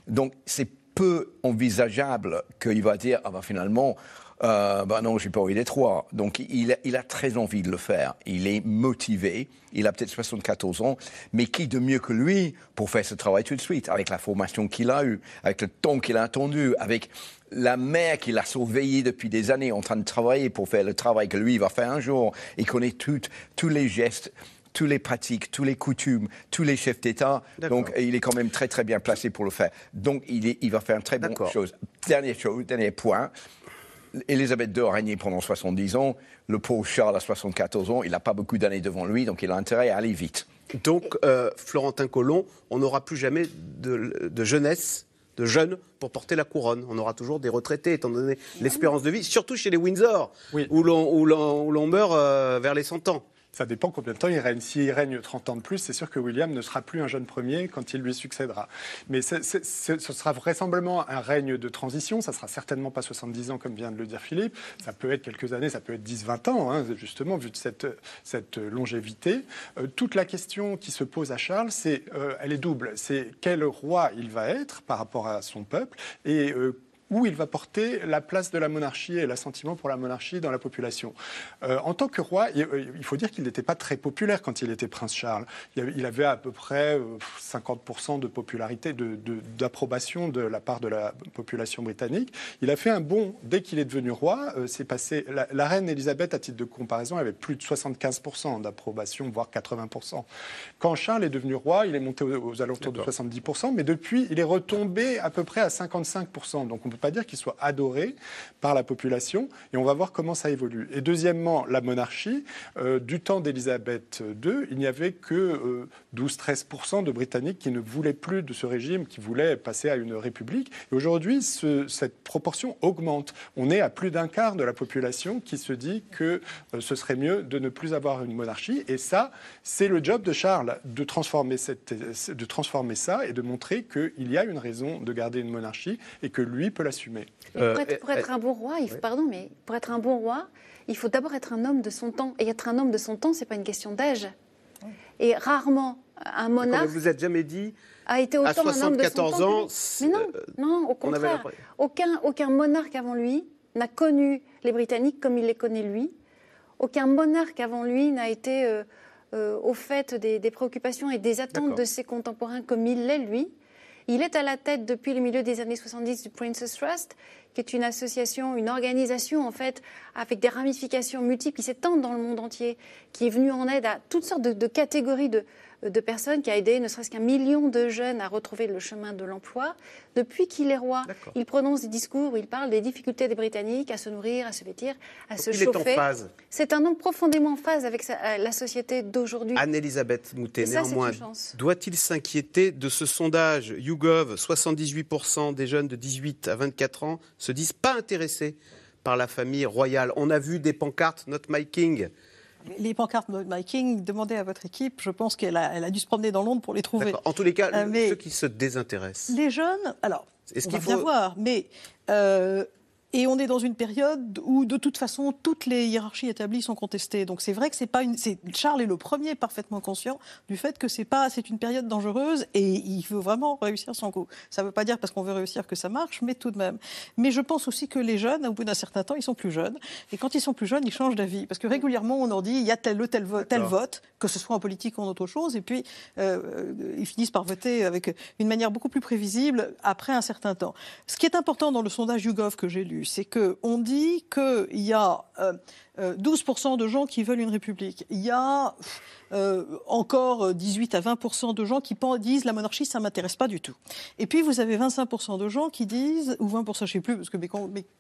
Donc, c'est peu envisageable qu'il va dire, ah ben finalement, euh, bah non, j'ai pas envie d'être roi. Donc il, il, a très envie de le faire. Il est motivé. Il a peut-être 74 ans, mais qui de mieux que lui pour faire ce travail tout de suite, avec la formation qu'il a eue, avec le temps qu'il a attendu, avec la mère qu'il a surveillée depuis des années en train de travailler pour faire le travail que lui va faire un jour. Il connaît tout, tous les gestes tous les pratiques, tous les coutumes, tous les chefs d'État. Donc, il est quand même très, très bien placé pour le faire. Donc, il, est, il va faire une très bonne chose. Dernière chose, dernier point. Elisabeth II a régné pendant 70 ans. Le pauvre Charles a 74 ans. Il n'a pas beaucoup d'années devant lui, donc il a intérêt à aller vite. Donc, euh, Florentin Colomb, on n'aura plus jamais de, jeunesse, de jeunes pour porter la couronne. On aura toujours des retraités, étant donné l'espérance de vie, surtout chez les Windsor, où l'on meurt euh, vers les 100 ans. Ça dépend combien de temps il règne. S'il règne 30 ans de plus, c'est sûr que William ne sera plus un jeune premier quand il lui succédera. Mais ce sera vraisemblablement un règne de transition. Ça sera certainement pas 70 ans comme vient de le dire Philippe. Ça peut être quelques années, ça peut être 10-20 ans, hein, justement, vu de cette, longévité. Euh, toute la question qui se pose à Charles, c'est, euh, elle est double. C'est quel roi il va être par rapport à son peuple et euh, où il va porter la place de la monarchie et l'assentiment pour la monarchie dans la population. Euh, en tant que roi, euh, il faut dire qu'il n'était pas très populaire quand il était prince Charles. Il avait à peu près 50% euh, de popularité, d'approbation de, de, la part de la population britannique. Il a fait un bond dès qu'il est devenu roi. c'est passé. La, reine Elisabeth, à titre de comparaison, avait plus de 75% d'approbation, voire 80%. Quand Charles est devenu roi, il est monté aux, alentours de 70%, mais depuis, il est retombé à peu près à 55%. Donc on peut pas dire qu'il soit adoré par la population. Et on va voir comment ça évolue. Et deuxièmement, la monarchie. Euh, du temps d'Élisabeth II, il n'y avait que 12-13% euh, de Britanniques qui ne voulaient plus de ce régime, qui voulaient passer à une république. Et aujourd'hui, cette proportion augmente. On est à plus d'un quart de la population qui se dit que euh, ce serait mieux de ne plus avoir une monarchie. Et ça, c'est le job de Charles, de transformer, cette, de transformer ça et de montrer qu'il y a une raison de garder une monarchie et que lui peut l'assumer. Euh, pour, être, un bon roi, il faut, pardon, mais pour être un bon roi, il faut d'abord être un homme de son temps. Et être un homme de son temps, c'est pas une question d'âge. Et rarement un monarque. vous êtes jamais dit. A été autant un homme de son temps. ans. Mais non, euh, non, au contraire. Aucun, aucun monarque avant lui n'a connu les Britanniques comme il les connaît lui. Aucun monarque avant lui n'a été euh, au fait des, des, préoccupations et des attentes de ses contemporains comme il l'est lui. Il est à la tête depuis le milieu des années 70 du Princess Trust, qui est une association, une organisation en fait, avec des ramifications multiples qui s'étendent dans le monde entier, qui est venue en aide à toutes sortes de catégories de, de personnes, qui a aidé ne serait-ce qu'un million de jeunes à retrouver le chemin de l'emploi. Depuis qu'il est roi, il prononce des discours où il parle des difficultés des Britanniques à se nourrir, à se vêtir, à se chauffer. C'est un homme profondément en phase avec euh, la société d'aujourd'hui. Anne-Elisabeth Moutet, néanmoins, doit-il s'inquiéter de ce sondage? YouGov 78% des jeunes de 18 à 24 ans se disent pas intéressés par la famille royale. On a vu des pancartes Not My King les pancartes My King, demandez à votre équipe. Je pense qu'elle a, elle a dû se promener dans Londres pour les trouver. En tous les cas, euh, ceux qui se désintéressent. Les jeunes, alors, on va bien voir, mais euh, et on est dans une période où, de toute façon, toutes les hiérarchies établies sont contestées. Donc c'est vrai que c'est pas une. Charles est le premier parfaitement conscient du fait que c'est pas, c'est une période dangereuse et il veut vraiment réussir son coup. Ça ne veut pas dire parce qu'on veut réussir que ça marche, mais tout de même. Mais je pense aussi que les jeunes, au bout d'un certain temps, ils sont plus jeunes. Et quand ils sont plus jeunes, ils changent d'avis. Parce que régulièrement, on leur dit il y a tel tel, tel vote, que ce soit en politique ou en autre chose. Et puis, euh, ils finissent par voter avec une manière beaucoup plus prévisible après un certain temps. Ce qui est important dans le sondage YouGov que j'ai lu, c'est que on dit qu'il y a euh, euh, 12% de gens qui veulent une république. Il y a euh, encore 18 à 20% de gens qui disent la monarchie, ça m'intéresse pas du tout. Et puis vous avez 25% de gens qui disent, ou 20%, je sais plus, parce que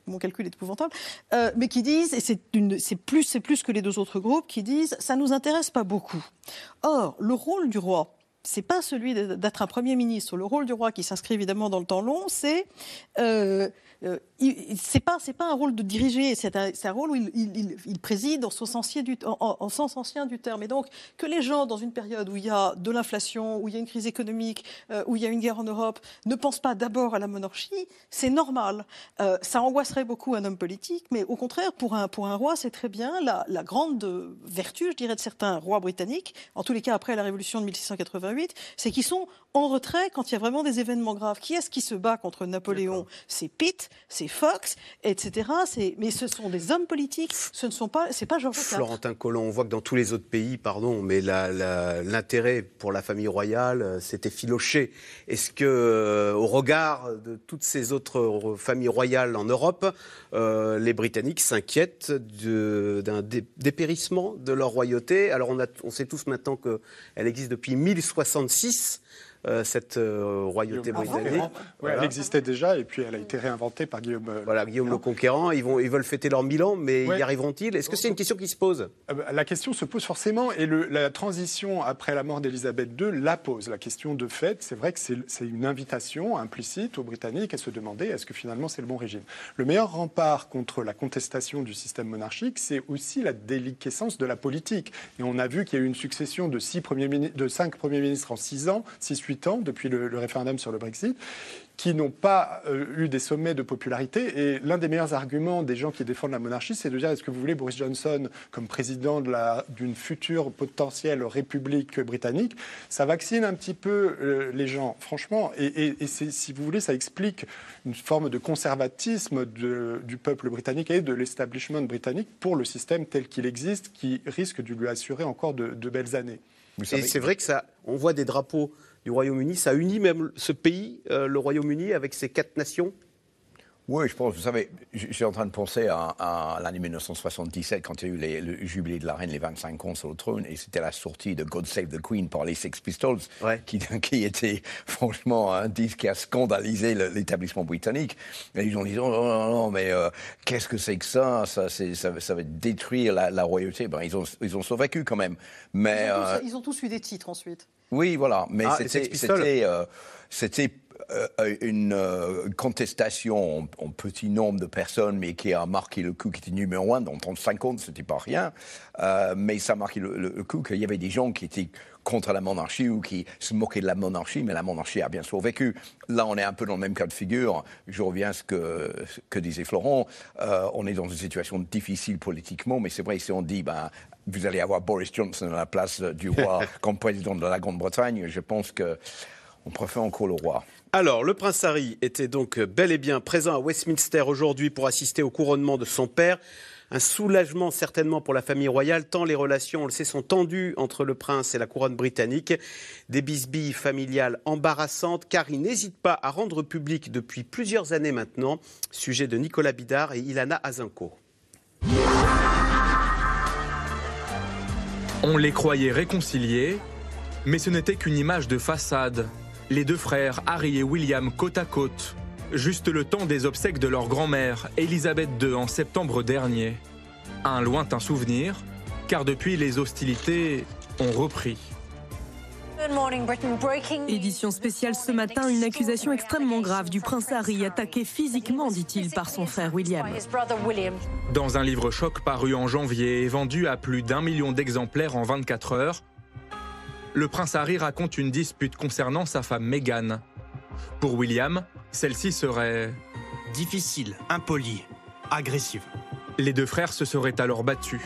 mon calcul est épouvantable, euh, mais qui disent, et c'est plus, plus que les deux autres groupes, qui disent, ça nous intéresse pas beaucoup. Or, le rôle du roi, c'est pas celui d'être un premier ministre. Le rôle du roi, qui s'inscrit évidemment dans le temps long, c'est euh, euh, c'est pas c'est pas un rôle de diriger, c'est un, un rôle où il, il- préside en sens, ancien du, terme. Et donc que les gens dans une période où il y a de l'inflation, où il y a une crise économique, euh, où il y a une guerre en Europe, ne pensent pas d'abord à la monarchie, c'est normal. Euh, ça angoisserait beaucoup un homme politique, mais au contraire pour un pour un roi, c'est très bien la, la grande vertu, je dirais, de certains rois britanniques, en tous les cas après la Révolution de 1688, c'est qu'ils sont en retrait quand il y a vraiment des événements graves. Qui est-ce qui se bat contre Napoléon C'est Pitt, c'est Fox, etc. Mais ce sont des hommes politiques. Ce ne sont pas. C'est pas Georges IV. Florentin Collomb, on voit que dans tous les autres pays, pardon, mais l'intérêt pour la famille royale euh, s'est effiloché. Est-ce que, euh, au regard de toutes ces autres euh, familles royales en Europe, euh, les Britanniques s'inquiètent d'un dé- dépérissement de leur royauté? Alors, on, a- on sait tous maintenant qu'elle existe depuis 1066. Euh, cette euh, royauté britannique. Voilà. Elle existait déjà et puis elle a été réinventée par Guillaume. euh, Voilà, Guillaume le Conquérant, ils, vont, ils veulent fêter leur Milan, mais Ouais. y arriveront-ils? Est-ce que c'est une question qui se pose? Bah, La question se pose forcément et le- la transition après la mort d'Elisabeth II la pose. La question de fait, c'est vrai que c'est une invitation implicite aux Britanniques à se demander est-ce que finalement c'est le bon régime? Le meilleur rempart contre la contestation du système monarchique, c'est aussi la déliquescence de la politique. Et on a vu qu'il y a eu une succession de, six premiers de cinq premiers ministres en six ans, six, huit ans, depuis le, le référendum sur le Brexit qui n'ont pas euh, eu des sommets de popularité. Et l'un des meilleurs arguments des gens qui défendent la monarchie, c'est de dire est-ce que vous voulez Boris Johnson comme président d'une future potentielle république britannique? Ça vaccine un petit peu euh, les gens, franchement. Et, et- et c'est- si vous voulez, ça explique une forme de conservatisme de- du peuple britannique et de l'establishment britannique pour le système tel qu'il existe, qui risque de lui assurer encore de, de belles années. Et c'est vrai que ça, on voit des drapeaux du Royaume-Uni, ça unit même ce pays, euh, le Royaume-Uni, avec ses quatre nations? Oui, je pense, vous savez, je suis en train de penser à, à l'année 1977, quand il y a eu les- le jubilé de la reine, les 25 ans sur le trône, et c'était la sortie de God Save the Queen par les Sex Pistols, qui, qui était franchement un disque qui a scandalisé l'établissement britannique. Et les gens disaient, oh non, non, non, mais euh, qu'est-ce que c'est que ça? Ça, c'est- ça ça va détruire la, la royauté. Ben, ils, ont, ils ont survécu quand même. Mais, Ils ont, euh, tous, ils ont tous eu des titres ensuite. Oui, voilà. Mais Ah, c'était euh, c'était, euh, une euh, contestation en, petit nombre de personnes, mais qui a marqué le coup, qui était numéro un dans 35 ans, c'était pas rien. Euh, mais ça a marqué le, le- le coup qu'il y avait des gens qui étaient contre la monarchie ou qui se moquaient de la monarchie, mais la monarchie a bien survécu. Là, on est un peu dans le même cas de figure. Je reviens à ce que, ce que disait Florent. Euh, on est dans une situation difficile politiquement, mais c'est vrai, si on dit, ben, vous allez avoir Boris Johnson à la place du roi comme président de la Grande-Bretagne, je pense que on préfère encore le roi. Alors, le prince Harry était donc bel et bien présent à Westminster aujourd'hui pour assister au couronnement de son père. Un soulagement certainement pour la famille royale, tant les relations, on le sait, sont tendues entre le prince et la couronne britannique. Des bisbilles familiales embarrassantes, car il n'hésite pas à rendre public depuis plusieurs années maintenant, sujet de Nicolas Bidard et Ilana Azinko. On les croyait réconciliés, mais ce n'était qu'une image de façade. Les deux frères, Harry et William, côte à côte, juste le temps des obsèques de leur grand-mère, Élisabeth II, en septembre dernier. Un lointain souvenir, car depuis les hostilités ont repris. Édition spéciale ce matin, une accusation extrêmement grave du prince Harry, attaqué physiquement, dit-il, par son frère William. Dans un livre choc paru en janvier et vendu à plus d'un million d'exemplaires en 24 heures, le prince Harry raconte une dispute concernant sa femme Meghan. Pour William, celle-ci serait Difficile, impolie, agressive. Les deux frères se seraient alors battus.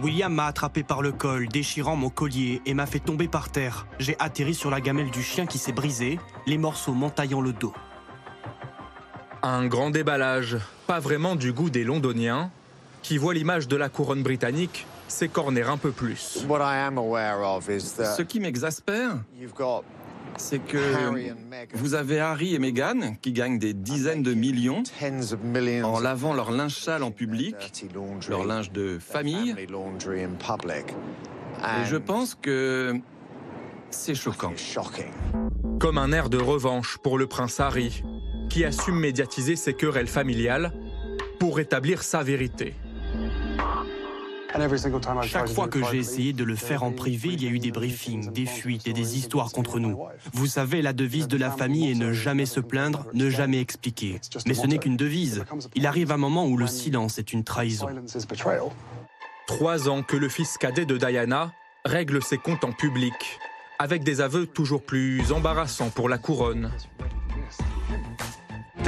William m'a attrapé par le col, déchirant mon collier et m'a fait tomber par terre. J'ai atterri sur la gamelle du chien qui s'est brisée, les morceaux m'entaillant le dos. Un grand déballage, pas vraiment du goût des londoniens, qui voient l'image de la couronne britannique s'écorner un peu plus. What I am aware of is that Ce qui m'exaspère, c'est que vous avez Harry et Meghan qui gagnent des dizaines de millions en lavant leur linge sale en public, leur linge de famille. Et je pense que c'est choquant. Comme un air de revanche pour le prince Harry, qui assume médiatiser ses querelles familiales pour rétablir sa vérité. Chaque fois que j'ai essayé de le faire en privé, il y a eu des briefings, des fuites et des histoires contre nous. Vous savez, la devise de la famille est ne jamais se plaindre, ne jamais expliquer. Mais ce n'est qu'une devise. Il arrive un moment où le silence est une trahison. Trois ans que le fils cadet de Diana règle ses comptes en public, avec des aveux toujours plus embarrassants pour la couronne.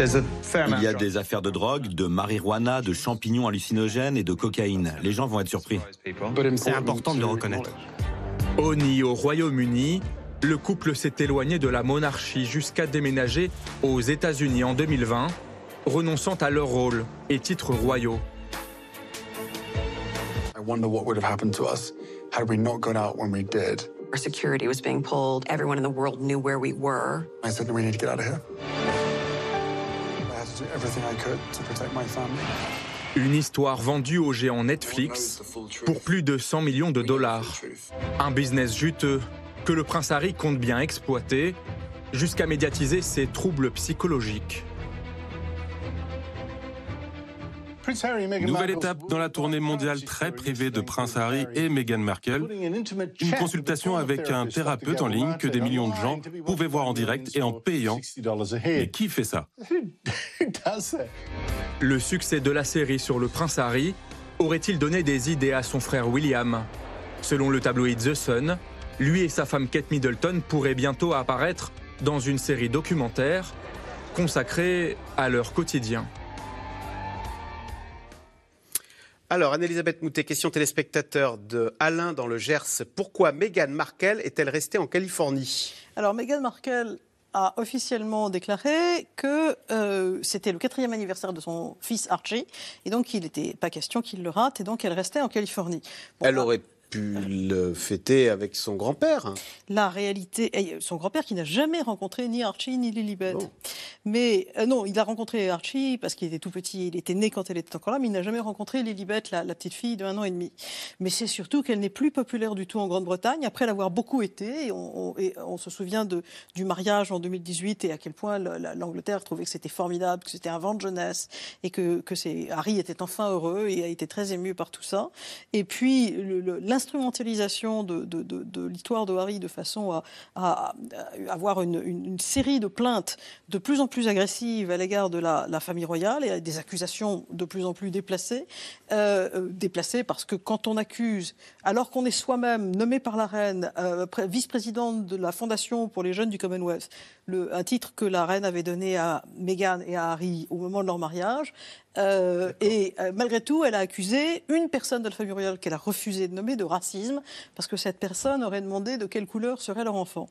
Il y a des affaires de drogue, de marijuana, de champignons hallucinogènes et de cocaïne. Les gens vont être surpris. C'est important de le reconnaître. Oni au Royaume-Uni, le couple s'est éloigné de la monarchie jusqu'à déménager aux États-Unis en 2020, renonçant à leur rôle et titres royaux. I wonder what would have happened to us had we not gone out when we did. Our security was being pulled. Everyone in the world knew where we were. I said, we need to get out of here. Une histoire vendue au géant Netflix pour plus de 100 millions de dollars. Un business juteux que le prince Harry compte bien exploiter jusqu'à médiatiser ses troubles psychologiques. Nouvelle étape dans la tournée mondiale très privée de Prince Harry et Meghan Markle. Une consultation avec un thérapeute en ligne que des millions de gens pouvaient voir en direct et en payant. Mais qui fait ça? Le succès de la série sur le prince Harry aurait-il donné des idées à son frère William? Selon le tabloïd The Sun, lui et sa femme Kate Middleton pourraient bientôt apparaître dans une série documentaire consacrée à leur quotidien. Alors, Anne-Elisabeth Moutet, question téléspectateur de Alain dans le Gers. Pourquoi Meghan Markle est-elle restée en Californie? Alors, Meghan Markle a officiellement déclaré que euh, c'était le quatrième anniversaire de son fils Archie, et donc il n'était pas question qu'il le rate, et donc elle restait en Californie. Bon, Elle aurait pu le fêter avec son grand-père. La réalité, et son grand-père qui n'a jamais rencontré ni Archie ni Lilibet. Mais euh, non, il a rencontré Archie parce qu'il était tout petit, il était né quand elle était encore là, mais il n'a jamais rencontré Lilibet, la, la petite fille de un an et demi. Mais c'est surtout qu'elle n'est plus populaire du tout en Grande-Bretagne, après l'avoir beaucoup été. Et on, on- et on se souvient de, du mariage en 2018 et à quel point le- la- l'Angleterre trouvait que c'était formidable, que c'était un vent de jeunesse et que, que Harry était enfin heureux et a été très ému par tout ça. Et puis le- l'instrumentalisation de, l'histoire de Harry de façon à, avoir une, série de plaintes de plus en plus agressives à l'égard de la, famille royale et des accusations de plus en plus déplacées. Euh, euh, déplacées parce que quand on accuse, alors qu'on est soi-même nommé par la reine euh, pré- vice-présidente de la Fondation pour les jeunes du Commonwealth, un titre que la reine avait donné à Meghan et à Harry au moment de leur mariage, euh, et euh, malgré tout, elle a accusé une personne de la famille royale qu'elle a refusé de nommer de racisme, parce que cette personne aurait demandé de quelle couleur serait leur enfant.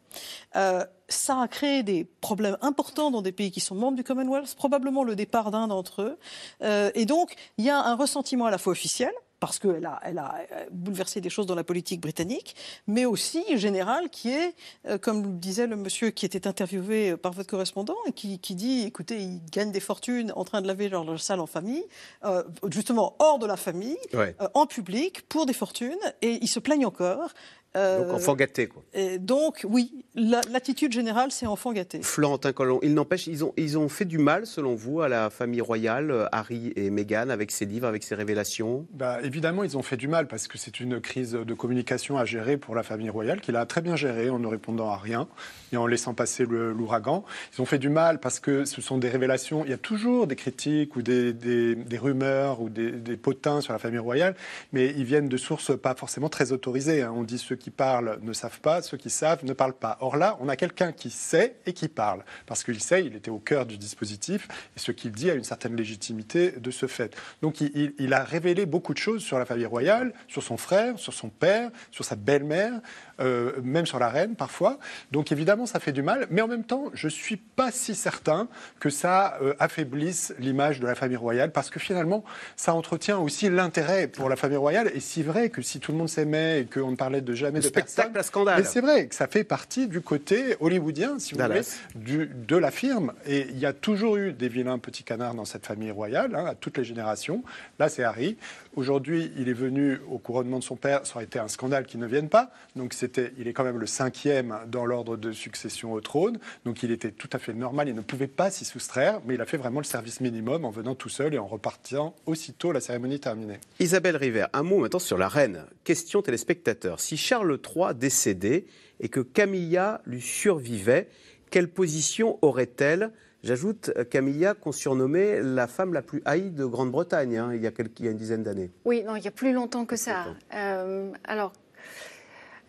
Euh, ça a créé des problèmes importants dans des pays qui sont membres du Commonwealth, probablement le départ d'un d'entre eux. Euh, et donc, il y a un ressentiment à la fois officiel, parce qu'elle a, elle a euh, bouleversé des choses dans la politique britannique, mais aussi général, qui est, euh, comme le disait le monsieur qui était interviewé euh, par votre correspondant, et qui, qui dit, écoutez, ils gagnent des fortunes en train de laver leur, leur salle en famille, euh, justement hors de la famille, Ouais. euh, en public, pour des fortunes, et ils se plaignent encore. Euh, Donc, enfant gâté, quoi. et donc, oui, la- l'attitude générale, c'est enfant gâté. Florentin Collomb, il n'empêche, ils ont, ils ont fait du mal, selon vous, à la famille royale, euh, Harry et Meghan, avec ses livres, avec ses révélations? Bah, évidemment, ils ont fait du mal parce que c'est une crise de communication à gérer pour la famille royale, qu'il a très bien gérée en ne répondant à rien et en laissant passer l'ouragan. Ils ont fait du mal parce que ce sont des révélations. Il y a toujours des critiques ou des, rumeurs ou des, potins sur la famille royale, mais ils viennent de sources pas forcément très autorisées. hein. On dit ceux qui parlent ne savent pas, ceux qui savent ne parlent pas. Or là, on a quelqu'un qui sait et qui parle parce qu'il sait, il était au cœur du dispositif et ce qu'il dit a une certaine légitimité de ce fait. Donc il a révélé beaucoup de choses sur la famille royale, sur son frère, sur son père, sur sa belle-mère, euh, même sur la reine parfois. Donc évidemment, ça fait du mal, mais en même temps, je suis pas si certain que ça euh, affaiblisse l'image de la famille royale parce que finalement, ça entretient aussi l'intérêt pour la famille royale. Et c'est vrai que si tout le monde s'aimait et qu'on ne parlait de ja- jamais Le de spectacle personne. à scandale. Mais c'est vrai que ça fait partie du côté hollywoodien, si vous voulez, du- de la firme. Et il y a toujours eu des vilains petits canards dans cette famille royale, hein, à toutes les générations. Là, c'est Harry. Aujourd'hui, il est venu au couronnement de son père. Ça aurait été un scandale qu'il ne vienne pas. Donc, c'était, il est quand même le cinquième dans l'ordre de succession au trône. Donc, il était tout à fait normal. Il ne pouvait pas s'y soustraire, mais il a fait vraiment le service minimum en venant tout seul et en repartant aussitôt la cérémonie terminée. Isabelle River, un mot maintenant sur la reine. Question téléspectateur. Si Charles III décédait et que Camilla lui survivait, quelle position aurait-elle? J'ajoute euh, Camilla qu'on surnommait la femme la plus haïe de Grande-Bretagne hein, il, y a quelques- il y a une dizaine d'années. Oui, non, il y a plus longtemps que ça. Euh, alors,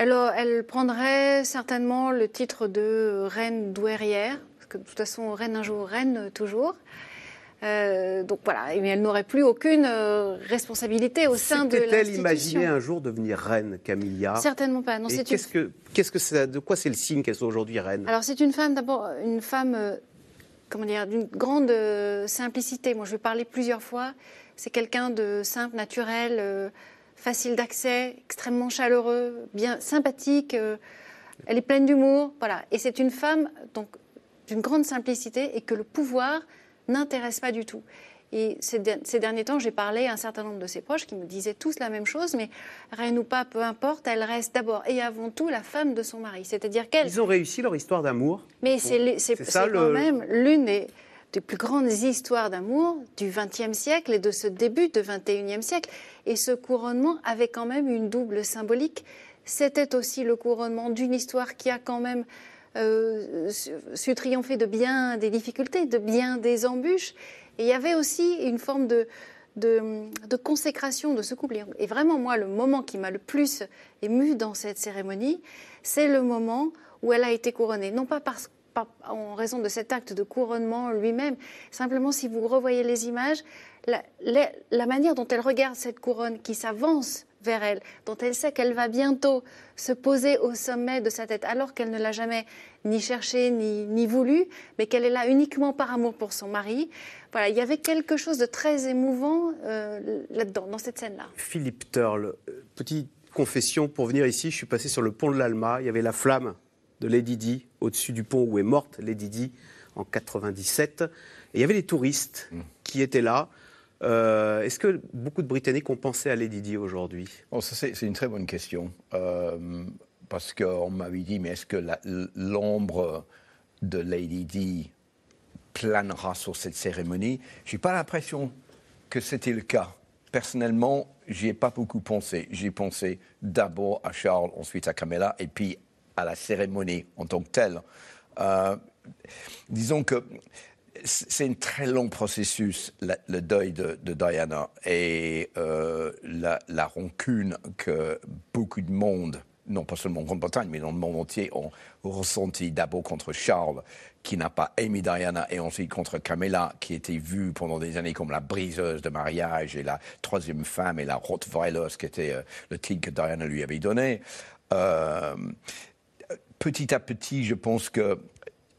elle, elle prendrait certainement le titre de reine douairière, parce que de toute façon, reine un jour, reine toujours. Euh, donc voilà, mais elle n'aurait plus aucune euh, responsabilité au sein de l'institution. imaginé un jour devenir reine, Camilla? Certainement pas. Non, Et c'est qu'est-ce que, qu'est-ce que c'est, de quoi c'est le signe qu'elle soit aujourd'hui reine Alors c'est une femme d'abord une femme euh, comment dire d'une grande euh, simplicité. Moi je vais parler plusieurs fois. C'est quelqu'un de simple, naturel, euh, facile d'accès, extrêmement chaleureux, bien sympathique. euh, elle est pleine d'humour, voilà. Et c'est une femme donc d'une grande simplicité et que le pouvoir n'intéresse pas du tout. Et ces, de- ces derniers temps, j'ai parlé à un certain nombre de ses proches qui me disaient tous la même chose, mais reine ou pas, peu importe, elle reste d'abord et avant tout la femme de son mari. C'est-à-dire qu'elle Ils ont réussi leur histoire d'amour. mais c'est quand le- même l'une des, des plus grandes histoires d'amour du XXe siècle et de ce début de XXIe siècle. Et ce couronnement avait quand même une double symbolique. C'était aussi le couronnement d'une histoire qui a quand même euh, su, triompher de bien des difficultés, de bien des embûches. Et il y avait aussi une forme de consécration de ce couple. Et vraiment, moi, le moment qui m'a le plus ému dans cette cérémonie, c'est le moment où elle a été couronnée. Non pas parce pas en raison de cet acte de couronnement lui-même, simplement si vous revoyez les images, la, manière dont elle regarde cette couronne qui s'avance vers elle, dont elle sait qu'elle va bientôt se poser au sommet de sa tête, alors qu'elle ne l'a jamais ni cherché ni, ni voulu, mais qu'elle est là uniquement par amour pour son mari. Voilà, il y avait quelque chose de très émouvant euh, là-dedans, dans cette scène-là. Philippe Turle, euh, petite confession, pour venir ici, je suis passé sur le pont de l'Alma, il y avait la flamme de Lady Di au-dessus du pont où est morte Lady Di en 97. Et il y avait les touristes qui étaient là. Euh, Est-ce que beaucoup de Britanniques ont pensé à Lady Di aujourd'hui? Ça, c'est une très bonne question. Euh, parce qu'on m'avait dit, mais est-ce que l'ombre de Lady Di planera sur cette cérémonie? Je n'ai pas l'impression que c'était le cas. Personnellement, j'y ai pas beaucoup pensé. J'ai pensé d'abord à Charles, ensuite à Camilla, et puis à la cérémonie en tant que telle. Euh, disons que c'est un très long processus, le deuil de, Diana et euh, la, rancune que beaucoup de monde, non pas seulement en Grande-Bretagne, mais dans le monde entier, ont ressenti d'abord contre Charles, qui n'a pas aimé Diana, et ensuite contre Camilla, qui était vue pendant des années comme la briseuse de mariage et la troisième femme et la Rottweiler, ce qui était euh, le titre que Diana lui avait donné. Petit à petit, je pense que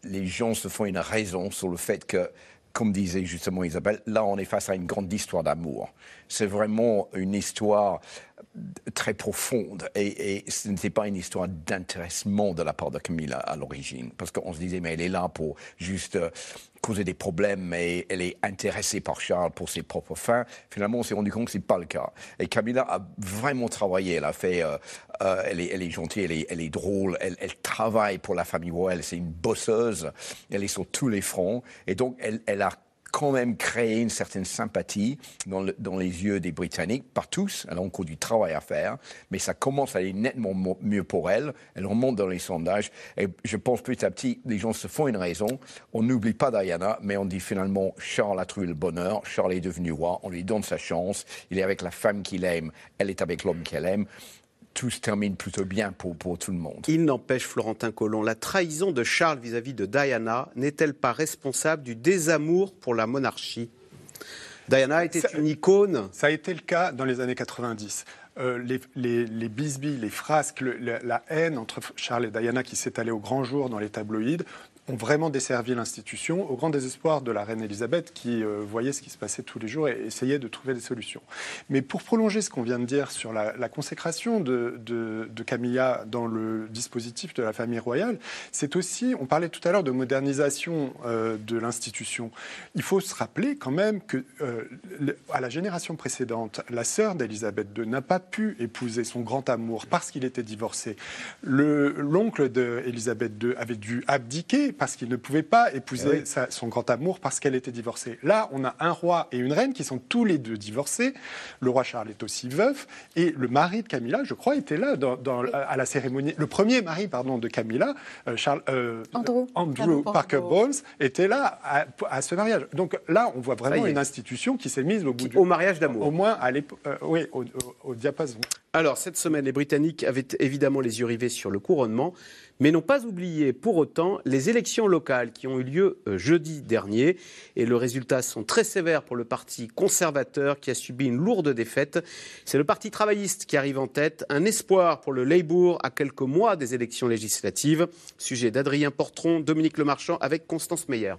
les gens se font une raison sur le fait que, comme disait justement Isabelle, là on est face à une grande histoire d'amour. C'est vraiment une histoire très profonde et, ce n'était pas une histoire d'intéressement de la part de Camilla à l'origine parce qu'on se disait mais elle est là pour juste euh, causer des problèmes mais elle est intéressée par Charles pour ses propres fins. Finalement on s'est rendu compte que c'est pas le cas. Et Camilla a vraiment travaillé. Elle a fait euh, euh, elle, est, elle est gentille elle est, elle est drôle elle, elle travaille pour la famille royale c'est une bosseuse. Elle est sur tous les fronts. Et donc elle a quand même créé une certaine sympathie dans, le- dans les yeux des Britanniques, par tous. Elle a encore du travail à faire, mais ça commence à aller nettement mieux pour elle. Elle remonte dans les sondages. Et je pense petit à petit, les gens se font une raison. On n'oublie pas Diana, mais on dit finalement, Charles a trouvé le bonheur, Charles est devenu roi, on lui donne sa chance, il est avec la femme qu'il aime, elle est avec l'homme qu'elle aime. Tout se termine plutôt bien pour, pour tout le monde. Il n'empêche, Florentin Colomb, la trahison de Charles vis-à-vis de Diana n'est-elle pas responsable du désamour pour la monarchie? Diana était une icône. Ça a été le cas dans les années 90. Euh, les, les, les bisbilles, les frasques, le- la, la haine entre Charles et Diana qui s'est allée au grand jour dans les tabloïds ont vraiment desservi l'institution au grand désespoir de la reine Elisabeth qui euh, voyait ce qui se passait tous les jours et essayait de trouver des solutions. Mais pour prolonger ce qu'on vient de dire sur la, consécration de, Camilla dans le dispositif de la famille royale, c'est aussi, on parlait tout à l'heure de modernisation euh, de l'institution. Il faut se rappeler quand même que euh, à la génération précédente, la sœur d'Elisabeth II n'a pas pu épouser son grand amour parce qu'il était divorcé. L'oncle d'Elisabeth II avait dû abdiquer parce qu'il ne pouvait pas épouser eh son grand amour parce qu'elle était divorcée. Là, on a un roi et une reine qui sont tous les deux divorcés. Le roi Charles est aussi veuf et le mari de Camilla, je crois, était là dans, à la cérémonie. Le premier mari, pardon, de Camilla, euh, Charles, euh, Andrew, Parker Bowles, était là à, ce mariage. Donc là, on voit vraiment une institution qui s'est mise au bout du au mariage d'amour. Au moins à l'époque, euh, oui, au diapason. Alors, cette semaine, les Britanniques avaient évidemment les yeux rivés sur le couronnement, mais n'ont pas oublié pour autant les élections locales qui ont eu lieu euh, jeudi dernier. Et le résultat sont très sévères pour le Parti conservateur qui a subi une lourde défaite. C'est le Parti travailliste qui arrive en tête. Un espoir pour le Labour à quelques mois des élections législatives. Sujet d'Adrien Portron, Dominique Lemarchand avec Constance Meyer.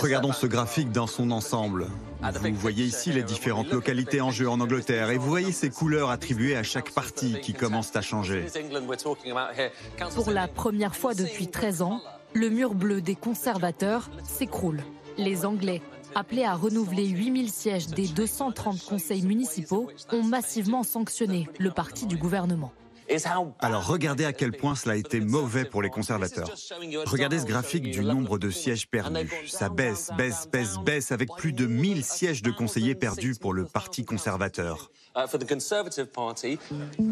Regardons ce graphique dans son ensemble. Vous voyez ici les différentes localités en jeu en Angleterre et vous voyez ces couleurs attribuées à chaque parti qui commencent à changer. Pour la première fois depuis 13 ans, le mur bleu des conservateurs s'écroule. Les Anglais, appelés à renouveler 8000 sièges des 230 conseils municipaux, ont massivement sanctionné le parti du gouvernement. Alors regardez à quel point cela a été mauvais pour les conservateurs. Regardez ce graphique du nombre de sièges perdus. Ça baisse, baisse, baisse, baisse avec plus de 1000 sièges de conseillers perdus pour le Parti conservateur.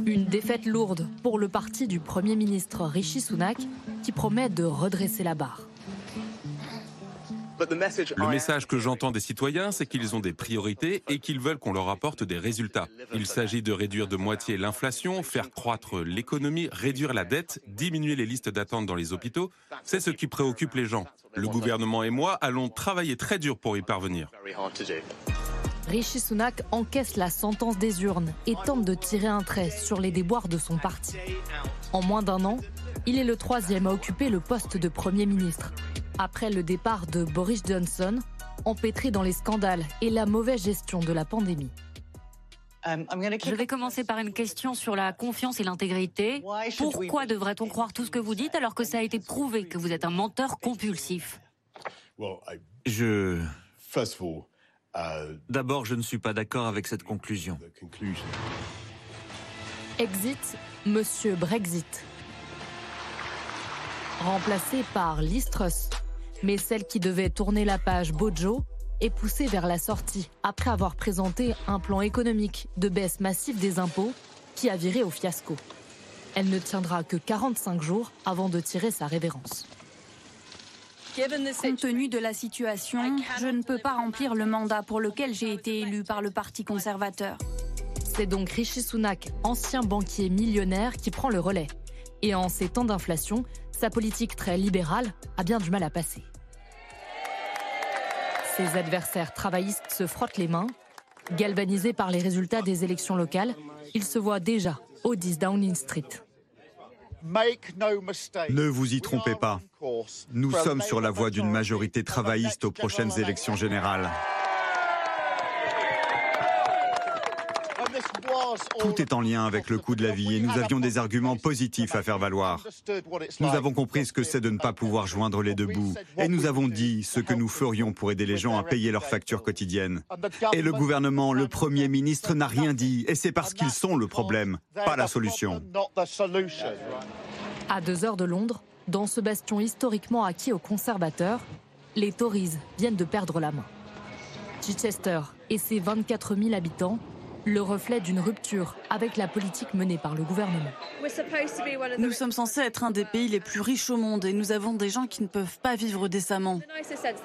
Une défaite lourde pour le parti du Premier ministre Rishi Sunak qui promet de redresser la barre. Le message que j'entends des citoyens, c'est qu'ils ont des priorités et qu'ils veulent qu'on leur apporte des résultats. Il s'agit de réduire de moitié l'inflation, faire croître l'économie, réduire la dette, diminuer les listes d'attente dans les hôpitaux. C'est ce qui préoccupe les gens. Le gouvernement et moi allons travailler très dur pour y parvenir. Rishi Sunak encaisse la sentence des urnes et tente de tirer un trait sur les déboires de son parti. En moins d'un an, il est le troisième à occuper le poste de Premier ministre après le départ de Boris Johnson, empêtré dans les scandales et la mauvaise gestion de la pandémie. Um, Je vais commencer par une question sur la confiance et l'intégrité. Pourquoi devrait-on croire tout ce que vous dites alors que ça a été prouvé que vous êtes un menteur compulsif? Je... Uh, D'abord, je ne suis pas d'accord avec cette conclusion. Exit, Monsieur Brexit. Remplacé par Listrus, mais celle qui devait tourner la page Bojo est poussée vers la sortie après avoir présenté un plan économique de baisse massive des impôts qui a viré au fiasco. Elle ne tiendra que 45 jours avant de tirer sa révérence. Compte tenu de la situation, je ne peux pas remplir le mandat pour lequel j'ai été élu par le Parti conservateur. C'est donc Rishi Sunak, ancien banquier millionnaire, qui prend le relais. Et en ces temps d'inflation, sa politique très libérale a bien du mal à passer. Ses adversaires travaillistes se frottent les mains. Galvanisés par les résultats des élections locales, ils se voient déjà au 10 Downing Street. Ne vous y trompez pas. Nous sommes sur la voie d'une majorité travailliste aux prochaines élections générales. Tout est en lien avec le coût de la vie et nous avions des arguments positifs à faire valoir. Nous avons compris ce que c'est de ne pas pouvoir joindre les deux bouts et nous avons dit ce que nous ferions pour aider les gens à payer leurs factures quotidiennes. Et le gouvernement, le Premier ministre n'a rien dit et c'est parce qu'ils sont le problème, pas la solution. À deux heures de Londres, dans ce bastion historiquement acquis aux conservateurs, les Tories viennent de perdre la main. Chichester et ses 24 000 habitants le reflet d'une rupture avec la politique menée par le gouvernement. Nous sommes censés être un des pays les plus riches au monde et nous avons des gens qui ne peuvent pas vivre décemment.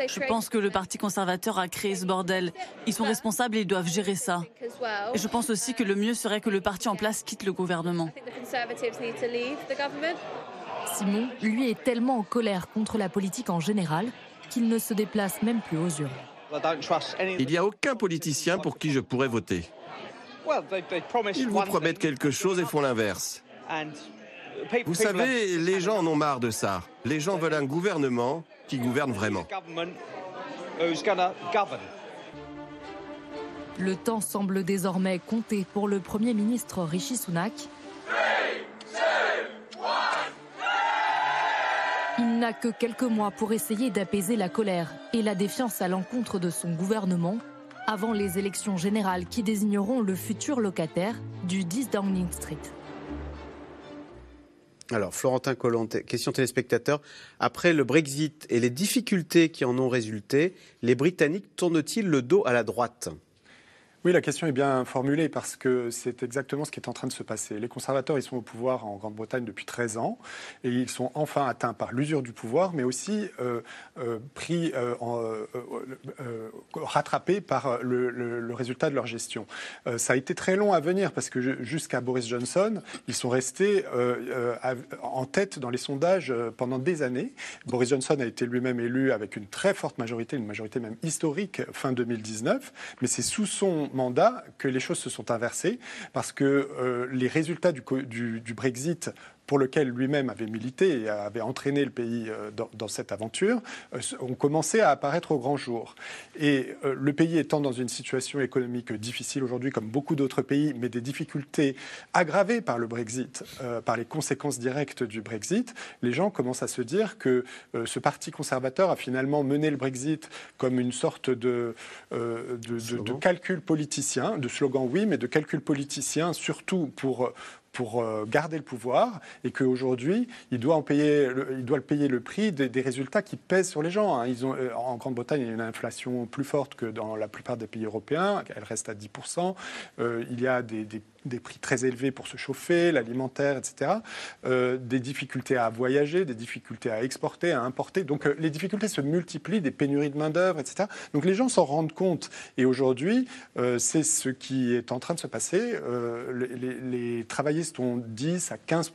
Je pense que le Parti conservateur a créé ce bordel. Ils sont responsables et ils doivent gérer ça. Et je pense aussi que le mieux serait que le parti en place quitte le gouvernement. Simon, lui, est tellement en colère contre la politique en général qu'il ne se déplace même plus aux urnes. Il n'y a aucun politicien pour qui je pourrais voter. Ils vous promettent quelque chose et font l'inverse. Vous savez, les gens en ont marre de ça. Les gens veulent un gouvernement qui gouverne vraiment. Le temps semble désormais compter pour le Premier ministre Rishi Sunak. Il n'a que quelques mois pour essayer d'apaiser la colère et la défiance à l'encontre de son gouvernement avant les élections générales qui désigneront le futur locataire du 10 Downing Street. Alors, Florentin Collanté, question téléspectateur. Après le Brexit et les difficultés qui en ont résulté, les Britanniques tournent-ils le dos à la droite? Oui, la question est bien formulée parce que c'est exactement ce qui est en train de se passer. Les conservateurs, ils sont au pouvoir en Grande-Bretagne depuis 13 ans et ils sont enfin atteints par l'usure du pouvoir, mais aussi euh, euh, pris, euh, en, rattrapés par le, le, résultat de leur gestion. ça a été très long à venir parce que jusqu'à Boris Johnson, ils sont restés en tête dans les sondages pendant des années. Boris Johnson a été lui-même élu avec une très forte majorité, une majorité même historique fin 2019, mais c'est sous son mandat que les choses se sont inversées parce que euh, les résultats du, du Brexit pour lequel lui-même avait milité et avait entraîné le pays euh, dans, cette aventure, euh, ont commencé à apparaître au grand jour. Et euh, le pays étant dans une situation économique difficile aujourd'hui, comme beaucoup d'autres pays, mais des difficultés aggravées par le Brexit, par les conséquences directes du Brexit, les gens commencent à se dire que ce parti conservateur a finalement mené le Brexit comme une sorte de, de, de calcul politicien, de slogan oui, mais de calcul politicien, surtout pour pour euh, garder le pouvoir et qu'aujourd'hui, il doit payer, il doit le payer le prix des, résultats qui pèsent sur les gens. Hein. Ils ont, euh, en Grande-Bretagne, il y a une inflation plus forte que dans la plupart des pays européens. Elle reste à 10%. Euh, il y a des des prix très élevés pour se chauffer, l'alimentaire, etc. Euh, des difficultés à voyager, des difficultés à exporter, à importer. Donc euh, les difficultés se multiplient, des pénuries de main-d'œuvre, etc. Donc les gens s'en rendent compte. Et aujourd'hui, euh, c'est ce qui est en train de se passer. Les, les, travaillistes ont 10 à 15,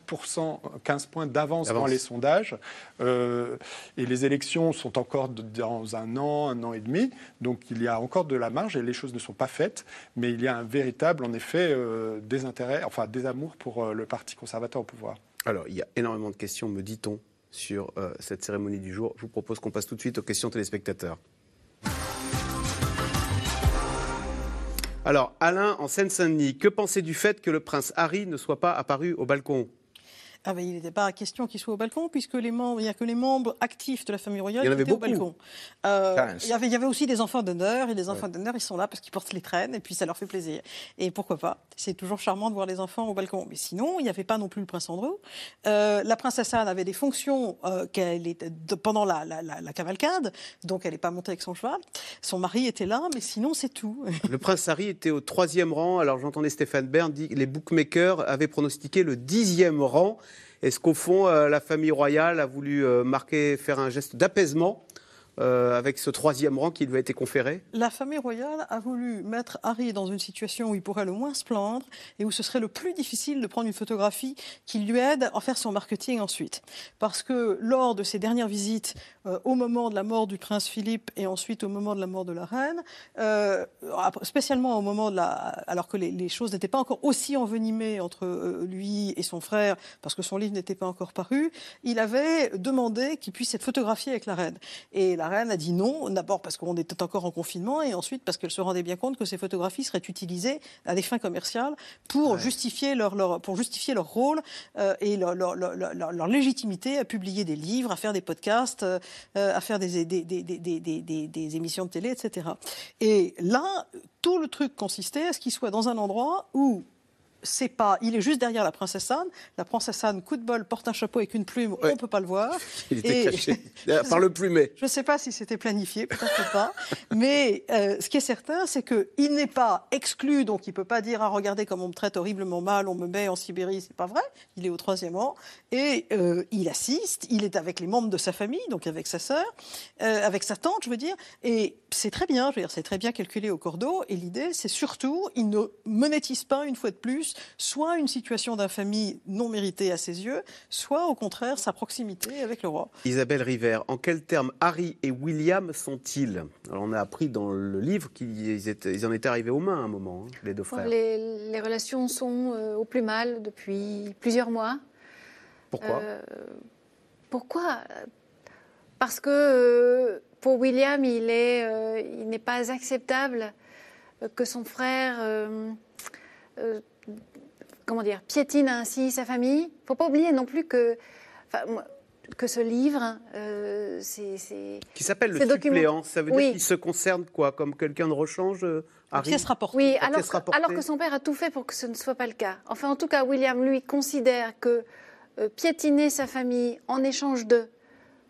15 points d'avance dans les sondages. et les élections sont encore dans un an, un an et demi. Donc il y a encore de la marge et les choses ne sont pas faites. Mais il y a un véritable, en effet, des intérêts, enfin des amours pour euh, le Parti conservateur au pouvoir. Alors, il y a énormément de questions, me dit-on, sur euh, cette cérémonie du jour. Je vous propose qu'on passe tout de suite aux questions téléspectateurs. Alors, Alain, en Seine-Saint-Denis, que pensez du fait que le prince Harry ne soit pas apparu au balcon? Ah ben, il n'était pas question qu'il soit au balcon, puisque les membres, il n'y a que les membres actifs de la famille royale qui étaient au balcon. Euh, il, y avait, il y avait aussi des enfants d'honneur, et les enfants d'honneur, ils sont là parce qu'ils portent les traînes, et puis ça leur fait plaisir. Et pourquoi pas C'est toujours charmant de voir les enfants au balcon. Mais sinon, il n'y avait pas non plus le prince Andrew. Euh, la princesse Anne avait des fonctions euh, qu'elle était, pendant la, la, la, cavalcade, donc elle n'est pas montée avec son cheval. Son mari était là, mais sinon, c'est tout. Le prince Harry était au troisième rang. Alors j'entendais Stéphane Bern dire les bookmakers avaient pronostiqué le dixième rang. Est-ce qu'au fond, euh, la famille royale a voulu euh, marquer, faire un geste d'apaisement euh, avec ce troisième rang qui lui a été conféré La famille royale a voulu mettre Harry dans une situation où il pourrait le moins se plaindre et où ce serait le plus difficile de prendre une photographie qui lui aide à faire son marketing ensuite. Parce que lors de ses dernières visites, euh, au moment de la mort du prince Philippe et ensuite au moment de la mort de la reine, euh, spécialement au moment de la... alors que les, choses n'étaient pas encore aussi envenimées entre lui et son frère, parce que son livre n'était pas encore paru, il avait demandé qu'il puisse être photographié avec la reine. La reine a dit non, d'abord parce qu'on était encore en confinement et ensuite parce qu'elle se rendait bien compte que ces photographies seraient utilisées à des fins commerciales pour, justifier, leur, pour justifier leur rôle euh, et leur, leur, légitimité à publier des livres, à faire des podcasts, euh, à faire des, des, des, des, émissions de télé, etc. Et là, tout le truc consistait à ce qu'il soit dans un endroit où c'est pas, il est juste derrière la princesse Anne. La princesse Anne, coup de bol, porte un chapeau avec une plume, on on peut pas le voir. Il était caché par le plumet. Je ne sais pas si c'était planifié, peut-être pas. Mais euh, ce qui est certain, c'est qu'il n'est pas exclu, donc il peut pas dire ah regardez comme on me traite horriblement mal, on me met en Sibérie, c'est pas vrai. Il est au troisième rang et euh, il assiste. Il est avec les membres de sa famille, donc avec sa sœur, euh, avec sa tante, je veux dire. Et c'est très bien, je veux dire, c'est très bien calculé au cordeau. Et l'idée, c'est surtout, il ne monétise pas une fois de plus soit une situation d'infamie non méritée à ses yeux, soit au contraire sa proximité avec le roi. Isabelle River, en quels termes Harry et William sont-ils? On a appris dans le livre qu'ils en étaient arrivés aux mains à un moment, hein, les deux frères. Les, relations sont euh, au plus mal depuis plusieurs mois. Pourquoi? Pourquoi? Parce que pour William, il n'est pas acceptable que son frère comment dire, piétine ainsi sa famille. Il ne faut pas oublier non plus que, que ce livre, euh, c'est... Qui s'appelle Le suppléant, ça veut dire qu'il se concerne quoi Comme quelqu'un de rechange euh, Harry pièce rapportée. Oui, alors, alors, que son père a tout fait pour que ce ne soit pas le cas. Enfin, en tout cas, William, lui, considère que euh, piétiner sa famille en échange de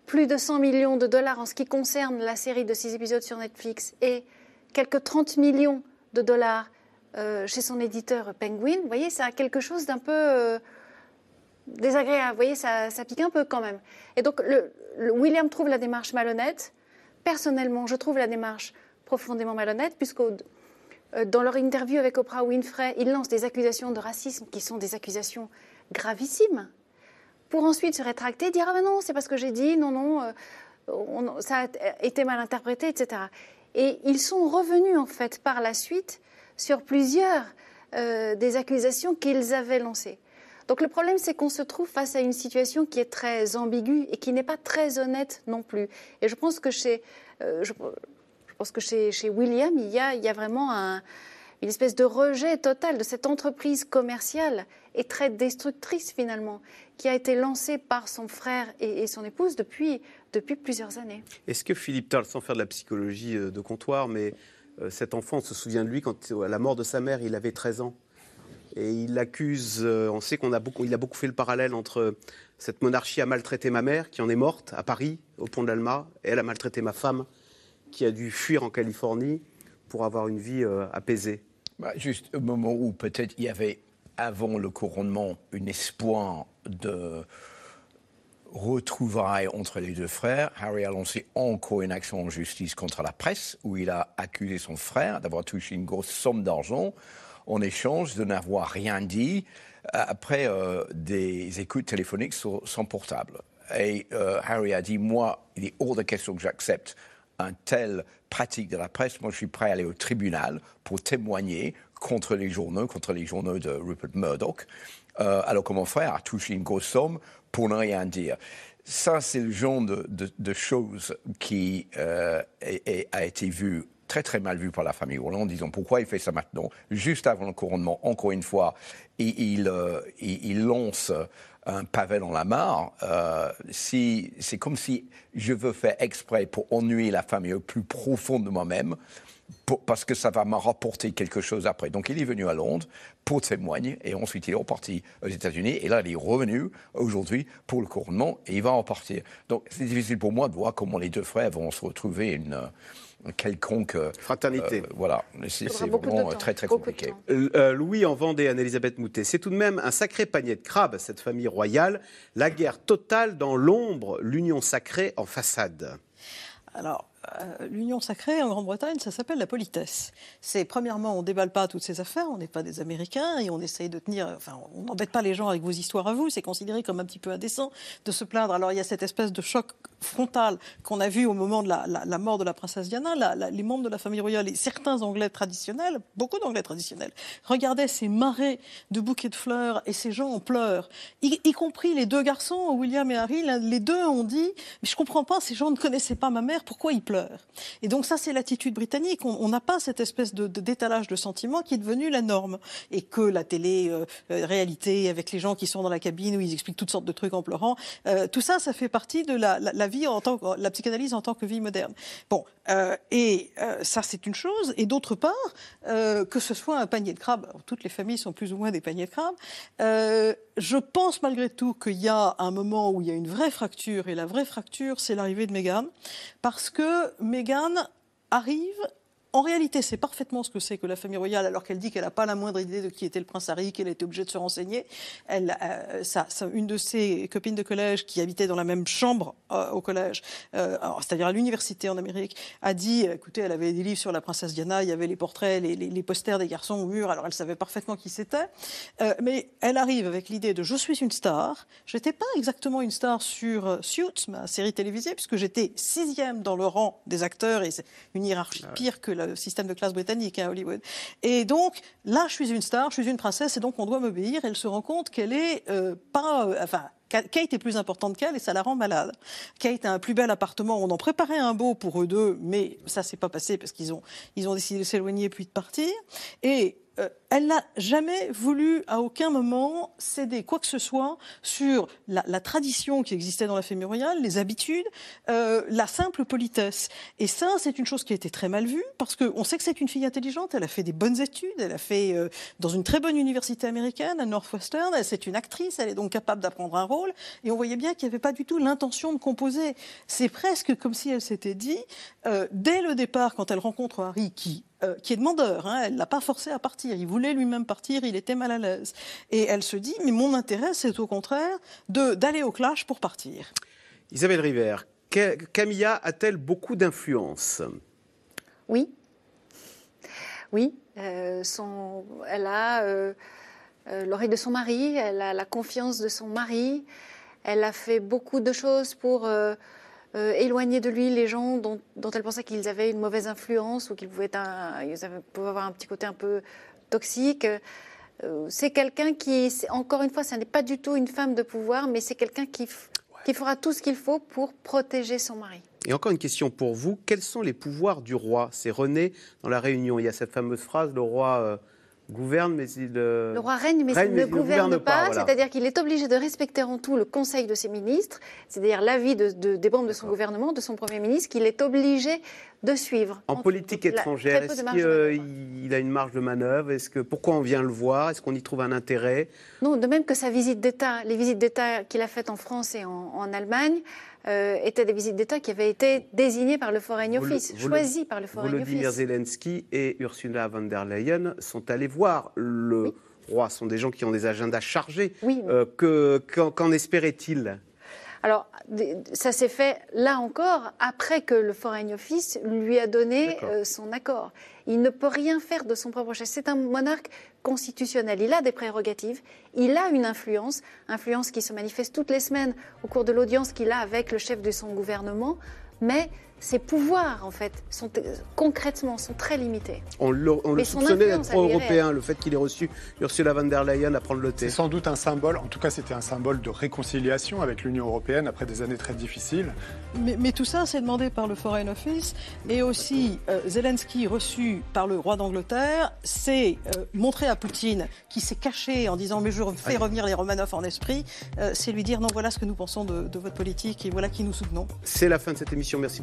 plus de 100 millions de dollars en ce qui concerne la série de six épisodes sur Netflix et quelques 30 millions de dollars euh, chez son éditeur Penguin. Vous voyez, ça a quelque chose d'un peu euh, désagréable. Vous voyez, ça, pique un peu quand même. Et donc, le, William trouve la démarche malhonnête. Personnellement, je trouve la démarche profondément malhonnête, puisque euh, dans leur interview avec Oprah Winfrey, ils lancent des accusations de racisme qui sont des accusations gravissimes, pour ensuite se rétracter, dire Ah ben non, c'est parce que j'ai dit, non, non, ça a été mal interprété, etc. Et ils sont revenus, en fait, par la suite sur plusieurs euh, des accusations qu'ils avaient lancées. Donc le problème, c'est qu'on se trouve face à une situation qui est très ambiguë et qui n'est pas très honnête non plus. Et je pense que chez, euh, William, il y a, vraiment un, une espèce de rejet total de cette entreprise commerciale et très destructrice finalement, qui a été lancée par son frère et, son épouse depuis, plusieurs années. Est-ce que Philippe Tarl, sans faire de la psychologie euh, de comptoir, mais cet enfant, on se souvient de lui quand, à la mort de sa mère, il avait 13 ans. Et il l'accuse, euh, on sait qu'on a beaucoup, a beaucoup fait le parallèle entre cette monarchie a maltraité ma mère, qui en est morte à Paris, au pont de l'Alma, et elle a maltraité ma femme, qui a dû fuir en Californie pour avoir une vie euh, apaisée. Bah, juste au moment où peut-être il y avait, avant le couronnement, un espoir de retrouvailles entre les deux frères, Harry a lancé encore une action en justice contre la presse où il a accusé son frère d'avoir touché une grosse somme d'argent en échange de n'avoir rien dit euh, après euh, des écoutes téléphoniques sur son portable. Et euh, Harry a dit, moi, il est hors de question que j'accepte un tel pratique de la presse. Moi, je suis prêt à aller au tribunal pour témoigner contre les journaux, contre les journaux de Rupert Murdoch. alors que mon frère a touché une grosse somme pour ne rien dire. Ça, c'est le genre de, choses qui euh, a, été vu très très mal vu par la famille Hollande, en disant pourquoi il fait ça maintenant, juste avant le couronnement, encore une fois, il, euh, lance un pavé dans la mare. Euh, c'est comme si je veux faire exprès pour ennuyer la famille au plus profond de moi-même parce que ça va me rapporter quelque chose après. Donc il est venu à Londres pour témoigner et ensuite il est reparti aux États-Unis et là il est revenu aujourd'hui pour le couronnement et il va repartir. Donc c'est difficile pour moi de voir comment les deux frères vont se retrouver une quelconque euh, fraternité. Euh, voilà, c'est vraiment très très compliqué. Euh, Louis en Vendée, Anne-Elisabeth Moutet, c'est tout de même un sacré panier de crabes cette famille royale. La guerre totale dans l'ombre, l'union sacrée en façade. Alors, l'union sacrée en Grande-Bretagne, ça s'appelle la politesse. C'est premièrement, on déballe pas toutes ces affaires, on n'est pas des Américains et on essaye de tenir. Enfin, on n'embête pas les gens avec vos histoires à vous. C'est considéré comme un petit peu indécent de se plaindre. Alors il y a cette espèce de choc frontal qu'on a vu au moment de la, mort de la princesse Diana. les membres de la famille royale et certains Anglais traditionnels, beaucoup d'Anglais traditionnels, regardaient ces marées de bouquets de fleurs et ces gens en pleurs, y, compris les deux garçons, William et Harry. Les deux ont dit mais je comprends pas, ces gens ne connaissaient pas ma mère, pourquoi ils pleurent? Et donc ça, c'est l'attitude britannique. On n'a pas cette espèce de, d'étalage de sentiments qui est devenu la norme. Et que la télé-réalité, euh, avec les gens qui sont dans la cabine où ils expliquent toutes sortes de trucs en pleurant, euh, tout ça, ça fait partie de la, vie en tant que, la psychanalyse en tant que vie moderne. Bon, euh, et ça, c'est une chose. Et d'autre part, que ce soit un panier de crabes, toutes les familles sont plus ou moins des paniers de crabes, je pense malgré tout qu'il y a un moment où il y a une vraie fracture, et la vraie fracture, c'est l'arrivée de Meghan, parce que Meghan arrive en réalité, c'est parfaitement ce que c'est que la famille royale, alors qu'elle dit qu'elle n'a pas la moindre idée de qui était le prince Harry, qu'elle était obligée de se renseigner. Elle, euh, ça, une de ses copines de collège qui habitait dans la même chambre euh, au collège, euh, c'est-à-dire à, l'université en Amérique, a dit, écoutez, elle avait des livres sur la princesse Diana, il y avait les portraits, les, posters des garçons au mur, alors elle savait parfaitement qui c'était. mais elle arrive avec l'idée de je suis une star. Je n'étais pas exactement une star sur Suits, ma série télévisée, puisque j'étais sixième dans le rang des acteurs et c'est une hiérarchie ah pire que la système de classe britannique à Hollywood. Et donc, là, je suis une star, je suis une princesse, et donc on doit m'obéir. Elle se rend compte qu'elle est euh, pas, euh, enfin, Kate est plus importante qu'elle et ça la rend malade. Kate a un plus bel appartement. On en préparait un beau pour eux deux, mais ça s'est pas passé parce qu'ils ont, ils ont décidé de s'éloigner puis de partir. Et euh, elle n'a jamais voulu à aucun moment céder quoi que ce soit sur la, tradition qui existait dans la famille royale, les habitudes, euh, la simple politesse. Et ça, c'est une chose qui a été très mal vue parce qu'on sait que c'est une fille intelligente. Elle a fait des bonnes études. Elle a fait euh, dans une très bonne université américaine, à Northwestern. C'est une actrice. Elle est donc capable d'apprendre un rôle. Et on voyait bien qu'il n'y avait pas du tout l'intention de composer. C'est presque comme si elle s'était dit, euh, dès le départ, quand elle rencontre Harry, qui est demandeur. Hein, elle l'a pas forcé à partir. Il voulait lui-même partir, il était mal à l'aise. Et elle se dit, mais mon intérêt, c'est au contraire d'aller au clash pour partir. Isabelle River, Camilla a-t-elle beaucoup d'influence? Oui. Oui. Euh, son, elle a euh, euh, l'oreille de son mari, elle a la confiance de son mari, elle a fait beaucoup de choses pour éloigner de lui les gens dont, elle pensait qu'ils avaient une mauvaise influence ou qu'ils pouvaient, pouvaient, avoir un petit côté un peu toxique. Euh, c'est quelqu'un qui, encore une fois, ce n'est pas du tout une femme de pouvoir, mais c'est quelqu'un qui, qui fera tout ce qu'il faut pour protéger son mari. Et encore une question pour vous, quels sont les pouvoirs du roi? C'est René dans la Réunion, il y a cette fameuse phrase, le roi... Euh, gouverne, mais il... Euh, le roi règne, mais il ne gouverne, pas. C'est-à-dire qu'il est obligé de respecter en tout le conseil de ses ministres, c'est-à-dire l'avis de, des membres de son gouvernement, de son Premier ministre, qu'il est obligé de suivre. En, politique étrangère, est-ce qu'il a une marge de manœuvre? Est-ce que Pourquoi on vient le voir? Est-ce qu'on y trouve un intérêt? Non, de même que sa visite d'État, les visites d'État qu'il a faites en France et en Allemagne, euh, étaient des visites d'État qui avaient été désignées par le Foreign Office, choisies par le Foreign Office. Volodymyr Zelensky et Ursula von der Leyen sont allés voir le roi. Ce sont des gens qui ont des agendas chargés. Oui. Euh, qu'en espérait-il alors, ça s'est fait là encore après que le Foreign Office lui a donné euh, son accord. Il ne peut rien faire de son propre chef. C'est un monarque constitutionnel. Il a des prérogatives, il a une influence, influence qui se manifeste toutes les semaines au cours de l'audience qu'il a avec le chef de son gouvernement, mais ses pouvoirs, en fait, sont, concrètement, sont très limités. On le, soupçonnait d'être pro-européen, le fait qu'il ait reçu Ursula von der Leyen à prendre le thé. C'est sans doute un symbole, en tout cas c'était un symbole de réconciliation avec l'Union européenne après des années très difficiles. Mais, tout ça, c'est demandé par le Foreign Office, et aussi euh, Zelensky reçu par le roi d'Angleterre, c'est euh, montrer à Poutine, qui s'est caché en disant mais je fais revenir les Romanov en esprit, euh, c'est lui dire non voilà ce que nous pensons de, de votre politique et voilà qui nous soutenons. C'est la fin de cette émission, merci